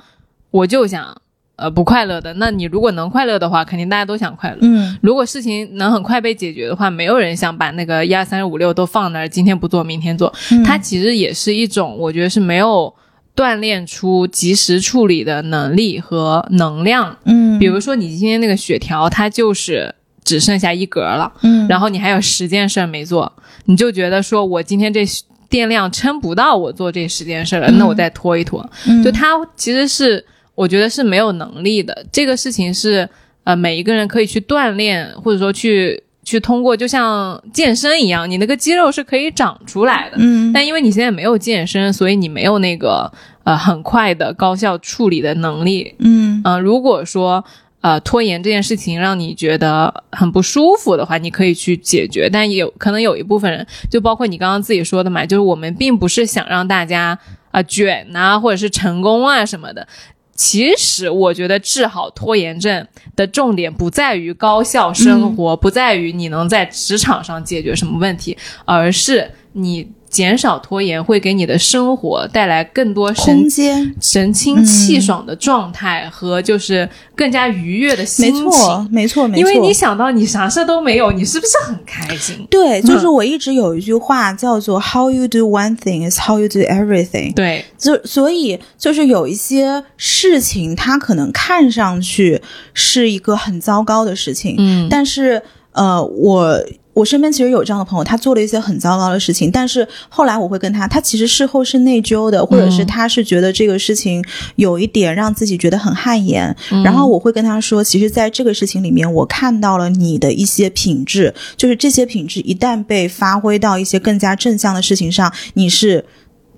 我就想呃不快乐的，那你如果能快乐的话，肯定大家都想快乐。嗯如果事情能很快被解决的话，没有人想把那个一二三四五六都放那儿，今天不做明天做。嗯它其实也是一种，我觉得是没有锻炼出及时处理的能力和能量。嗯，比如说你今天那个血条，它就是只剩下一格了，嗯，然后你还有十件事儿没做，你就觉得说我今天这电量撑不到我做这十件事了，那我再拖一拖。嗯就他其实是我觉得是没有能力的，这个事情是呃每一个人可以去锻炼，或者说去去通过，就像健身一样，你那个肌肉是可以长出来的。嗯但因为你现在没有健身，所以你没有那个呃很快的高效处理的能力。嗯嗯、如果说呃拖延这件事情让你觉得很不舒服的话，你可以去解决。但也有可能有一部分人，就包括你刚刚自己说的嘛，就是我们并不是想让大家啊、卷啊，或者是成功啊什么的。其实我觉得治好拖延症的重点不在于高效生活，不在于你能在职场上解决什么问题，而是你减少拖延会给你的生活带来更多神空间，神清气爽的状态和就是更加愉悦的心情。没错，没错，没错。因为你想到你啥事都没有，你是不是很开心？对，就是我一直有一句话叫做 “How you do one thing is how you do everything”。对，就所以就是有一些事情，它可能看上去是一个很糟糕的事情，嗯但是呃，我我身边其实有这样的朋友，他做了一些很糟糕的事情，但是后来我会跟他，他其实事后是内疚的，或者是他是觉得这个事情有一点让自己觉得很汗颜，然后我会跟他说，其实在这个事情里面，我看到了你的一些品质，就是这些品质一旦被发挥到一些更加正向的事情上，你是。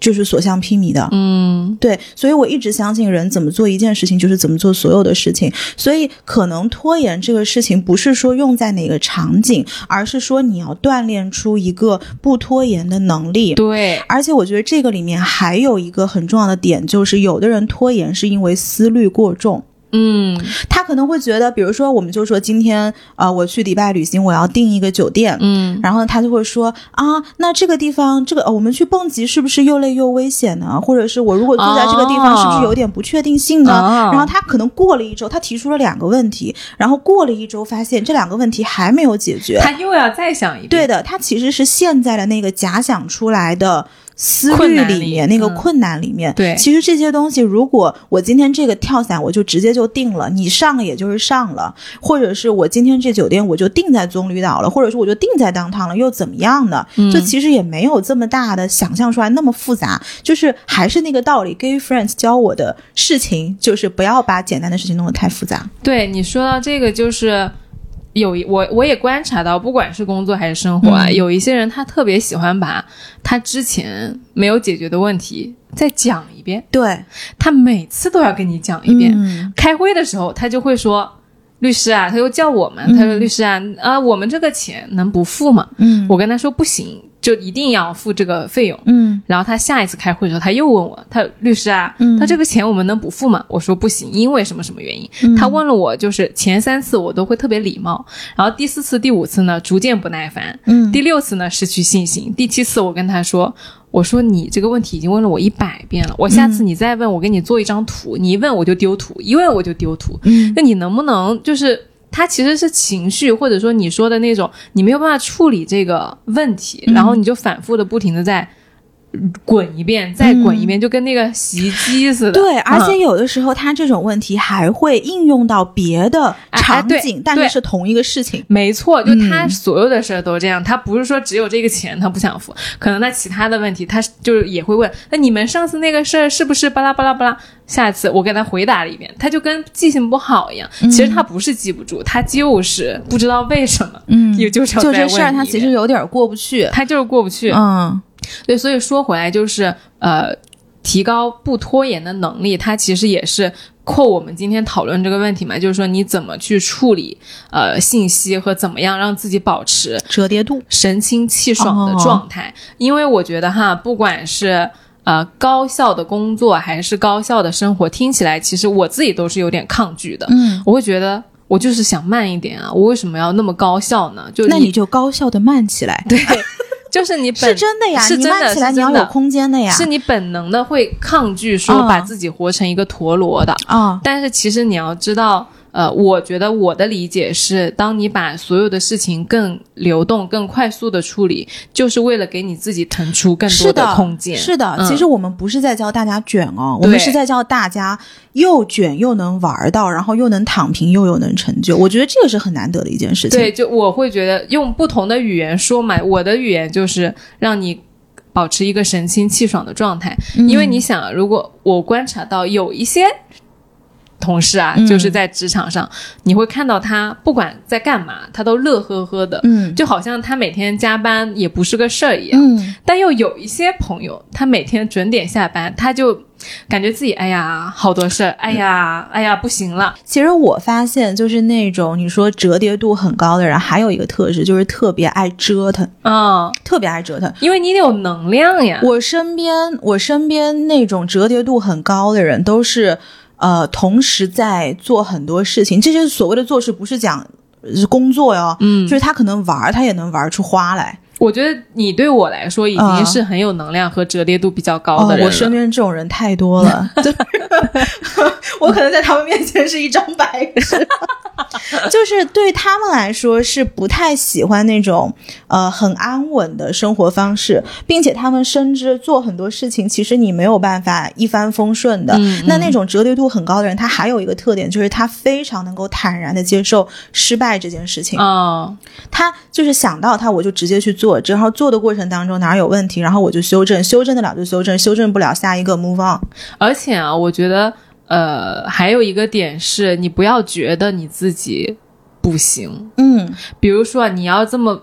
就是所向披靡的。嗯，对，所以我一直相信人怎么做一件事情，就是怎么做所有的事情。所以可能拖延这个事情，不是说用在哪个场景，而是说你要锻炼出一个不拖延的能力。对，而且我觉得这个里面还有一个很重要的点，就是有的人拖延是因为思虑过重。嗯他可能会觉得，比如说，我们就说今天，呃，我去迪拜旅行，我要订一个酒店，嗯，然后他就会说啊，那这个地方，这个、呃、我们去蹦极是不是又累又危险呢？或者是我如果住在这个地方，哦是不是有点不确定性呢？哦然后他可能过了一周，他提出了两个问题，然后过了一周发现这两个问题还没有解决。他又要再想一遍。对的，他其实是陷在了那个假想出来的思虑里里面，那个嗯困难里面。对其实这些东西，如果我今天这个跳伞我就直接就定了，你上了也就是上了，或者是我今天这酒店我就定在棕榈岛了，或者说我就定在当趟了，又怎么样呢？嗯就其实也没有这么大的想象出来那么复杂，就是还是那个道理。Gay friends 教我的事情就是不要把简单的事情弄得太复杂。对你说到这个，就是有一我我也观察到，不管是工作还是生活啊，嗯有一些人他特别喜欢把他之前没有解决的问题再讲一遍，对，他每次都要跟你讲一遍。嗯开会的时候，他就会说。律师啊，他又叫我们，他说：“律师啊，啊，我们这个钱能不付吗？”嗯我跟他说不行，就一定要付这个费用。嗯然后他下一次开会的时候，他又问我，他律师啊，嗯他这个钱我们能不付吗？我说不行，因为什么什么原因？嗯他问了我，就是前三次我都会特别礼貌，然后第四次、第五次呢，逐渐不耐烦，嗯第六次呢失去信心，第七次我跟他说。我说你这个问题已经问了我一百遍了，我下次你再问我给你做一张图，你一问我就丢图，一问我就丢图。嗯那你能不能就是它其实是情绪，或者说你说的那种你没有办法处理这个问题，嗯。然后你就反复的不停的在滚一遍，再滚一遍，就跟那个洗衣机似的。对，而且嗯有的时候它这种问题还会应用到别的哎哎对场景，但是是同一个事情。没错，就他嗯所有的事儿都这样，他不是说只有这个钱他不想付，可能他其他的问题他就是也会问，那你们上次那个事儿是不是巴拉巴拉巴拉？下次我给他回答了一遍，他就跟记性不好一样。其实他不是记不住，他就是不知道为什么，嗯也就就这事儿他其实有点过不去。他就是过不去。嗯对，所以说回来就是呃，提高不拖延的能力，它其实也是扣我们今天讨论这个问题嘛，就是说你怎么去处理呃信息和怎么样让自己保持折叠度。神清气爽的状态。因为我觉得哈，不管是呃高效的工作还是高效的生活，听起来其实我自己都是有点抗拒的。嗯，我会觉得我就是想慢一点啊，我为什么要那么高效呢？就那你就高效的慢起来。对，就是你本是真的呀，是真的慢起来是你要有空间的呀。是你本能的会抗拒说嗯把自己活成一个陀螺的，啊，但是其实你要知道，呃，我觉得我的理解是，当你把所有的事情更流动、更快速的处理，就是为了给你自己腾出更多的空间。是的，嗯其实我们不是在教大家卷哦，我们是在教大家又卷又能玩到，然后又能躺平又有能成就。我觉得这个是很难得的一件事情。对，就我会觉得用不同的语言说嘛，我的语言就是让你。保持一个神清气爽的状态，嗯因为你想，如果我观察到有一些同事啊，嗯。就是在职场上，你会看到他不管在干嘛，他都乐呵呵的，嗯。就好像他每天加班也不是个事儿一样。嗯，但又有一些朋友，他每天准点下班，他就感觉自己哎呀好多事儿，哎呀哎呀不行了，其实我发现就是那种你说折叠度很高的人，还有一个特质就是特别爱折腾，嗯，特别爱折腾。因为你得有能量呀。我身边，我身边那种折叠度很高的人，都是呃，同时在做很多事情。这些所谓的做事，不是讲呃工作哟，嗯就是他可能玩儿，他也能玩出花来。我觉得你对我来说已经是很有能量和折叠度比较高的人我身边这种人太多了，就 是 我可能在他们面前是一张白纸。就是对他们来说是不太喜欢那种呃很安稳的生活方式，并且他们深知做很多事情其实你没有办法一帆风顺的。嗯那那种折叠度很高的人，他还有一个特点，就是他非常能够坦然的接受失败这件事情。哦，他就是想到他，我就直接去做，然后做的过程当中哪儿有问题，然后我就修正，修正得了就修正，修正不了下一个 move on。而且啊，我觉得呃还有一个点是你不要觉得你自己不行，嗯比如说啊你要这么问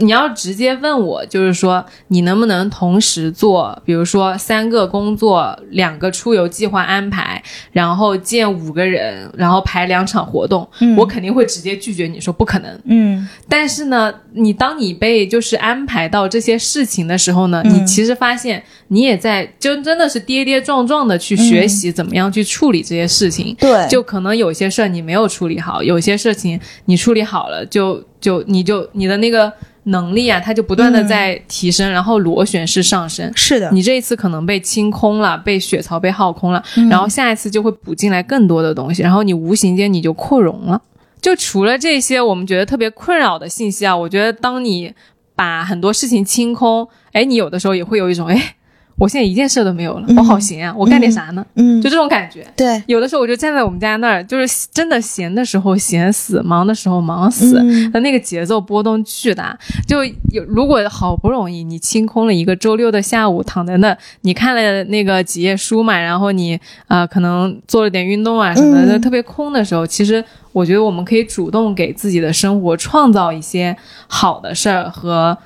你要直接问我，就是说你能不能同时做，比如说三个工作、两个出游计划安排，然后见五个人，然后排两场活动，嗯我肯定会直接拒绝你说不可能。嗯但是呢，你当你被就是安排到这些事情的时候呢，嗯你其实发现你也在就真的是跌跌撞撞的去学习怎么样去处理这些事情。对，就可能有些事儿你没有处理好，有些事情你处理好了，就就你就你的那个能力啊，它就不断的在提升，然后螺旋式上升。是的，你这一次可能被清空了，被血槽被耗空了，嗯然后下一次就会补进来更多的东西，然后你无形间你就扩容了。就除了这些我们觉得特别困扰的信息啊，我觉得当你把很多事情清空，哎，你有的时候也会有一种哎，我现在一件事都没有了，我好闲啊，我干点啥呢？嗯就这种感觉。对，有的时候我就站在我们家那儿，就是真的闲的时候闲死，忙的时候忙死，嗯的那个节奏波动巨大。就有如果好不容易你清空了一个周六的下午，躺在那，你看了那个几页书嘛，然后你呃可能做了点运动啊什么的，嗯特别空的时候，其实我觉得我们可以主动给自己的生活创造一些好的事儿和。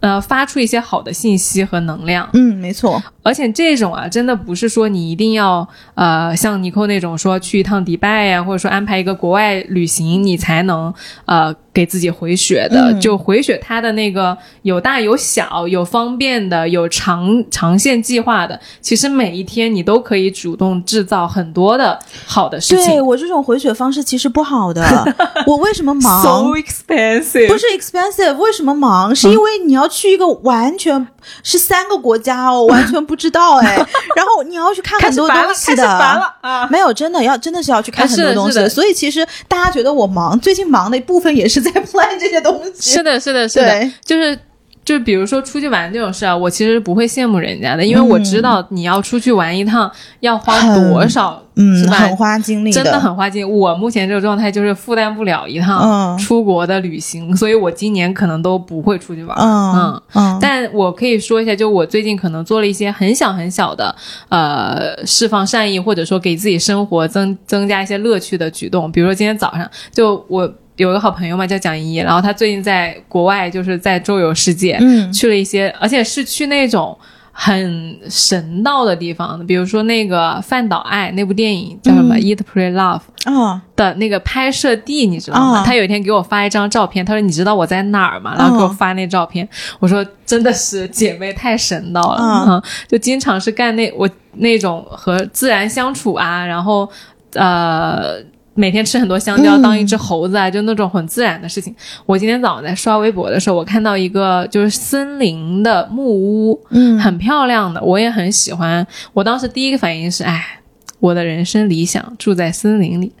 呃，发出一些好的信息和能量，嗯，没错，而且这种啊，真的不是说你一定要呃像尼寇那种说去一趟迪拜呀、或者说安排一个国外旅行，你才能呃给自己回血的。嗯就回血它的那个有大有小，有方便的，有长长线计划的。其实每一天你都可以主动制造很多的好的事情对。我这种回血方式其实不好的。我为什么忙 So expensive，不是 expensive，为什么忙？是因为你要去一个完全是三个国家哦，完全不知道哎。然后你要去看很多东西的，开始烦了啊！没有，真的要真的是要去看很多东西所以其实大家觉得我忙，最近忙的一部分也是在 plan 这些东西。是的，是的，是的，就是。就比如说出去玩这种事啊，我其实不会羡慕人家的，因为我知道你要出去玩一趟要花多少，嗯，是吧很花精力真的很花精力。我目前这个状态就是负担不了一趟嗯出国的旅行，所以我今年可能都不会出去玩。嗯嗯，但我可以说一下，就我最近可能做了一些很小很小的，呃，释放善意，或者说给自己生活增增加一些乐趣的举动。比如说今天早上，就我有个好朋友嘛，叫蒋一，然后他最近在国外就是在周游世界，嗯去了一些，而且是去那种。很神道的地方，比如说那个《饭岛爱》那部电影叫什么《嗯 Eat Pray Love》啊的那个拍摄地，你知道吗？啊他有一天给我发一张照片，他说：“你知道我在哪儿吗？”然后给我发那照片，我说：“真的是姐妹太神道了，啊嗯，就经常是干那我那种和自然相处啊，然后呃。”每天吃很多香蕉，嗯当一只猴子啊，就那种很自然的事情。我今天早上在刷微博的时候，我看到一个就是森林的木屋，嗯很漂亮的，我也很喜欢。我当时第一个反应是，哎，我的人生理想住在森林里。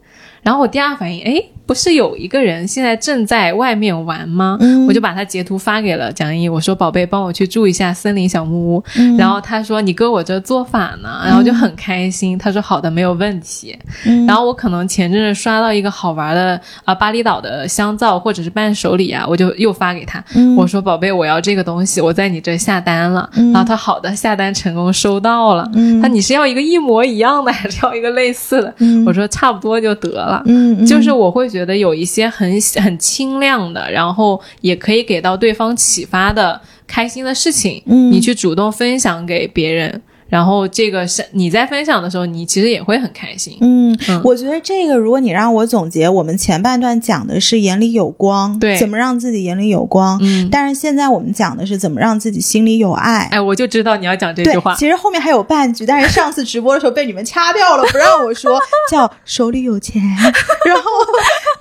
然后我第二反应，哎，不是有一个人现在正在外面玩吗？嗯我就把他截图发给了蒋毅，我说：“宝贝，帮我去住一下森林小木屋。嗯然后他说：“你搁我这做法呢？”然后就很开心，他说：“好的，没有问题。嗯然后我可能前阵子刷到一个好玩的啊、巴厘岛的香皂或者是伴手礼啊，我就又发给他，嗯我说：“宝贝，我要这个东西，我在你这下单了。然后他好的，下单成功收到了。嗯他你是要一个一模一样的，还是要一个类似的？嗯我说差不多就得了。就是我会觉得有一些很很清亮的，然后也可以给到对方启发的开心的事情，嗯。你去主动分享给别人，然后这个是你在分享的时候，你其实也会很开心。嗯嗯，我觉得这个，如果你让我总结，我们前半段讲的是眼里有光，对怎么让自己眼里有光。嗯，但是现在我们讲的是怎么让自己心里有爱。哎，我就知道你要讲这句话，。其实后面还有半句，但是上次直播的时候被你们掐掉了，不让我说，叫手里有钱。然后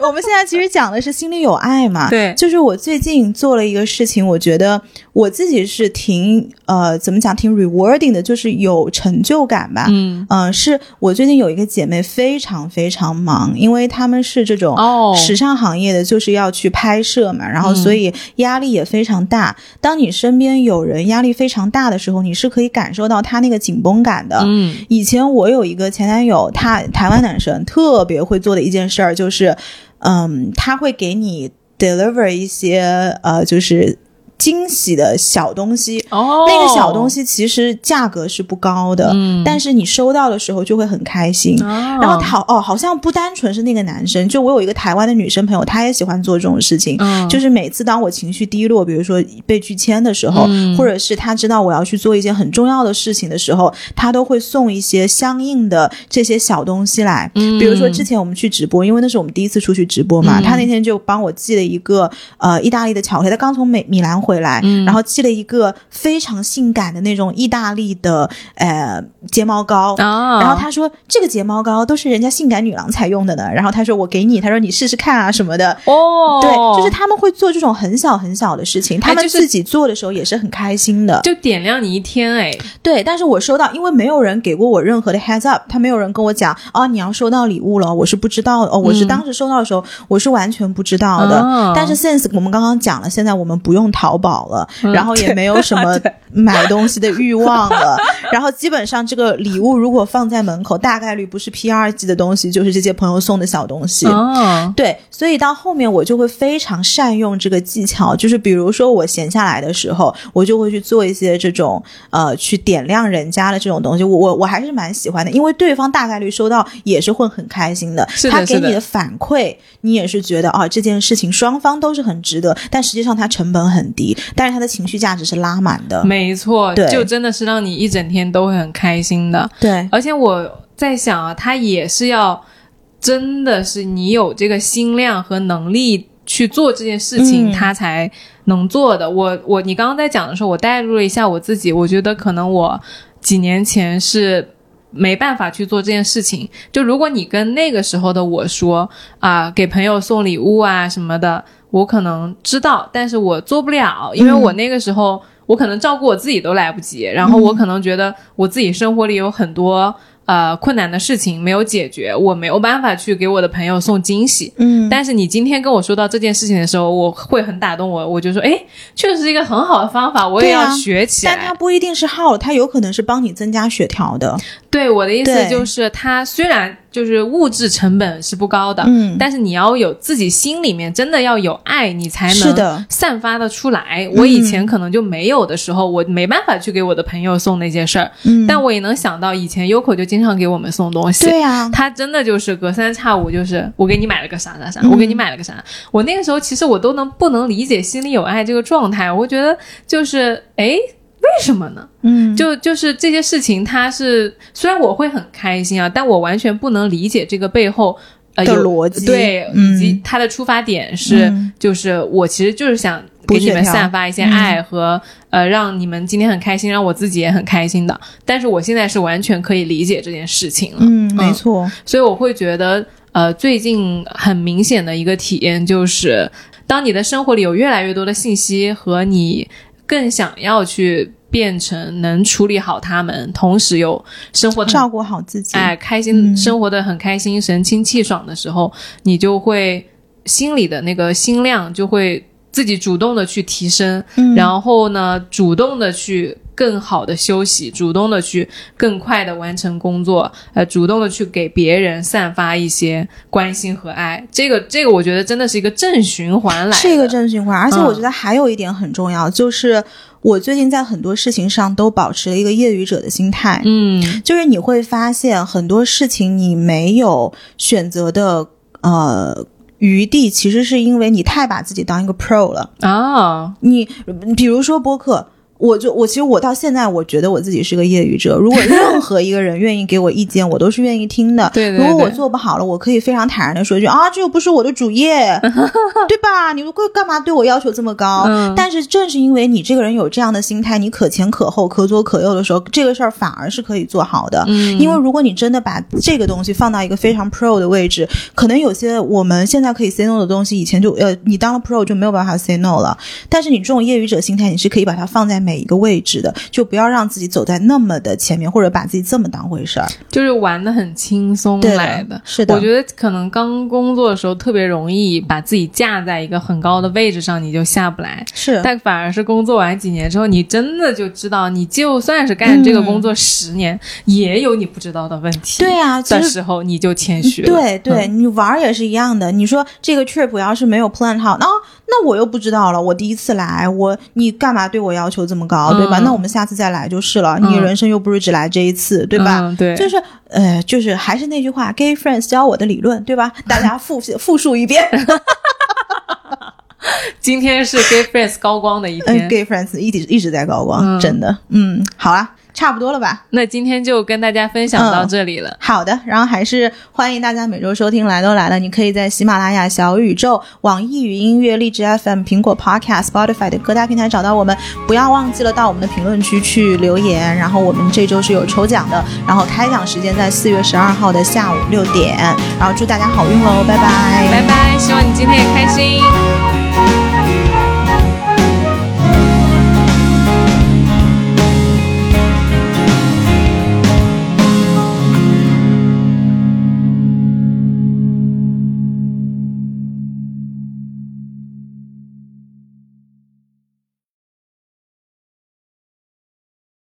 我们现在其实讲的是心里有爱嘛。对就是我最近做了一个事情，我觉得我自己是挺呃，怎么讲，挺 rewarding 的，就是有成就感吧。嗯，嗯、是我最近有一个姐妹非常非常忙，因为她们是这种哦时尚行业的，就是要去拍摄嘛，然后所以压力也非常大。当你身边有人压力非常大的时候，你是可以感受到他那个紧绷感的。嗯以前我有一个前男友，他台湾男生特别会做的一件事儿就是，嗯，他会给你 deliver 一些呃，就是惊喜的小东西。哦，那个小东西其实价格是不高的，嗯但是你收到的时候就会很开心。哦，然后好哦，好像不单纯是那个男生，就我有一个台湾的女生朋友，她也喜欢做这种事情。嗯就是每次当我情绪低落，比如说被拒签的时候，嗯或者是她知道我要去做一件很重要的事情的时候，她都会送一些相应的这些小东西来。嗯比如说之前我们去直播，因为那是我们第一次出去直播嘛，嗯她那天就帮我寄了一个呃意大利的巧克力，她刚从美米兰回来，嗯然后寄了一个非常性感的那种意大利的呃睫毛膏。啊，然后他说：“这个睫毛膏都是人家性感女郎才用的呢。”然后他说：“我给你。”他说：“你试试看啊什么的。”哦，对，就是他们会做这种很小很小的事情，他们自己做的时候也是很开心的。就点亮你一天哎，对，但是我收到，因为没有人给过我任何的 heads up，他没有人跟我讲哦，你要收到礼物了，我是不知道的哦，我是当时收到的时候，我是完全不知道的。哦但是 since 我们刚刚讲了，现在我们不用淘宝了，然后也没有什么买东西的欲望了，然后基本上这个礼物如果放在门口，大概率不是 PR 级的东西，就是这些朋友送的小东西。哦，对，所以到后面我就会非常善用这个技巧，就是比如说我闲下来的时候，我就会去做一些这种呃去点亮人家的这种东西，我我我还是蛮喜欢的，因为对方大概率收到也是会很开心的。他给你的。反馈，你也是觉得啊这件事情双方都是很值得，但实际上它成本很低，但是他的情绪价值是拉满的，没错，对就真的是让你一整天都会很开心的。对而且我在想啊，他也是要真的是你有这个心量和能力去做这件事情，嗯他才能做的。我我你刚刚在讲的时候，我代入了一下我自己，我觉得可能我几年前是。没办法去做这件事情。就如果你跟那个时候的我说啊，给朋友送礼物啊什么的，我可能知道，但是我做不了，因为我那个时候我可能照顾我自己都来不及，然后我可能觉得我自己生活里有很多呃困难的事情没有解决，我没有办法去给我的朋友送惊喜。嗯，但是你今天跟我说到这件事情的时候，我会很打动我，我就说，哎，确实是一个很好的方法，我也要学起来。但它不一定是耗，它有可能是帮你增加血条的，对我的意思就是，它虽然就是物质成本是不高的，嗯。但是你要有自己心里面真的要有爱，你才能散发的出来。我以前可能就没有的时候，我没办法去给我的朋友送那些事儿，嗯，但我也能想到以前 Yoko 就经常给我们送东西。对啊，他真的就是隔三差五，就是我给你买了个啥啥啥，嗯。我给你买了个啥。我那个时候其实我都能不能理解心里有爱这个状态，我觉得就是哎，为什么呢？嗯，就就是这些事情，它是虽然我会很开心啊，但我完全不能理解这个背后。呃，的有逻辑。对，嗯以及它的出发点是，嗯。就是我其实就是想给你们散发一些嗯爱和、呃，让你们今天很开心，让我自己也很开心的。但是我现在是完全可以理解这件事情了，嗯，没错，所以我会觉得，呃，最近很明显的一个体验就是，当你的生活里有越来越多的信息和你更想要去变成能处理好他们，同时又生活的照顾好自己，哎开心、嗯。生活的很开心、神清气爽的时候，你就会心里的那个心量就会自己主动的去提升，嗯。然后呢，主动的去更好的休息，主动的去更快的完成工作，呃，主动的去给别人散发一些关心和爱。这个这个，我觉得真的是一个正循环来的，是一个正循环，而且嗯我觉得还有一点很重要，就是我最近在很多事情上都保持了一个业余者的心态，嗯就是你会发现很多事情你没有选择的呃余地，其实是因为你太把自己当一个 pro 了。啊，你比如说播客。我就我其实我到现在我觉得我自己是个业余者，如果任何一个人愿意给我意见，我都是愿意听的。对对如果我做不好了，我可以非常坦然的说一句啊，这又不是我的主业，对吧？你会干嘛对我要求这么高？嗯但是正是因为你这个人有这样的心态，你可前可后、可左可右的时候，这个事儿反而是可以做好的。嗯，因为如果你真的把这个东西放到一个非常 pro 的位置，可能有些我们现在可以 say no 的东西，以前就呃，你当了 pro 就没有办法 say no 了。但是你这种业余者心态，你是可以把它放在每一个位置的，就不要让自己走在那么的前面，或者把自己这么当回事儿。就是玩的很轻松来的。是的我觉得可能刚工作的时候特别容易把自己架在一个很高的位置上，你就下不来。是，但反而是工作完几年之后，你真的就知道，你就算是干这个工作十年，也有你不知道的问题。对呀、其实的时候你就谦虚了。对对，你玩也是一样的。你说这个 trip 要是没有 plan 好，那、那我又不知道了。我第一次来，我你干嘛对我要求这么高，对吧？嗯那我们下次再来就是了。你嗯人生又不是只来这一次，对吧？嗯对，就是呃，就是还是那句话，gay friends 教我的理论，对吧？大家复复述一遍。今天是 Gay Friends 高光的一嗯天。，gay friends 一直一直在高光，嗯真的。嗯，好啦，差不多了吧？那今天就跟大家分享到嗯这里了。好的，然后还是欢迎大家每周收听《来都来了》，你可以在喜马拉雅、小宇宙、网易云音乐、荔枝 FM、苹果 Podcast、Spotify 的各大平台找到我们。不要忘记了到我们的评论区去留言。然后我们这周是有抽奖的，然后开奖时间在四月十二号的下午六点。然后祝大家好运喽，拜拜，拜拜，希望你今天也开心。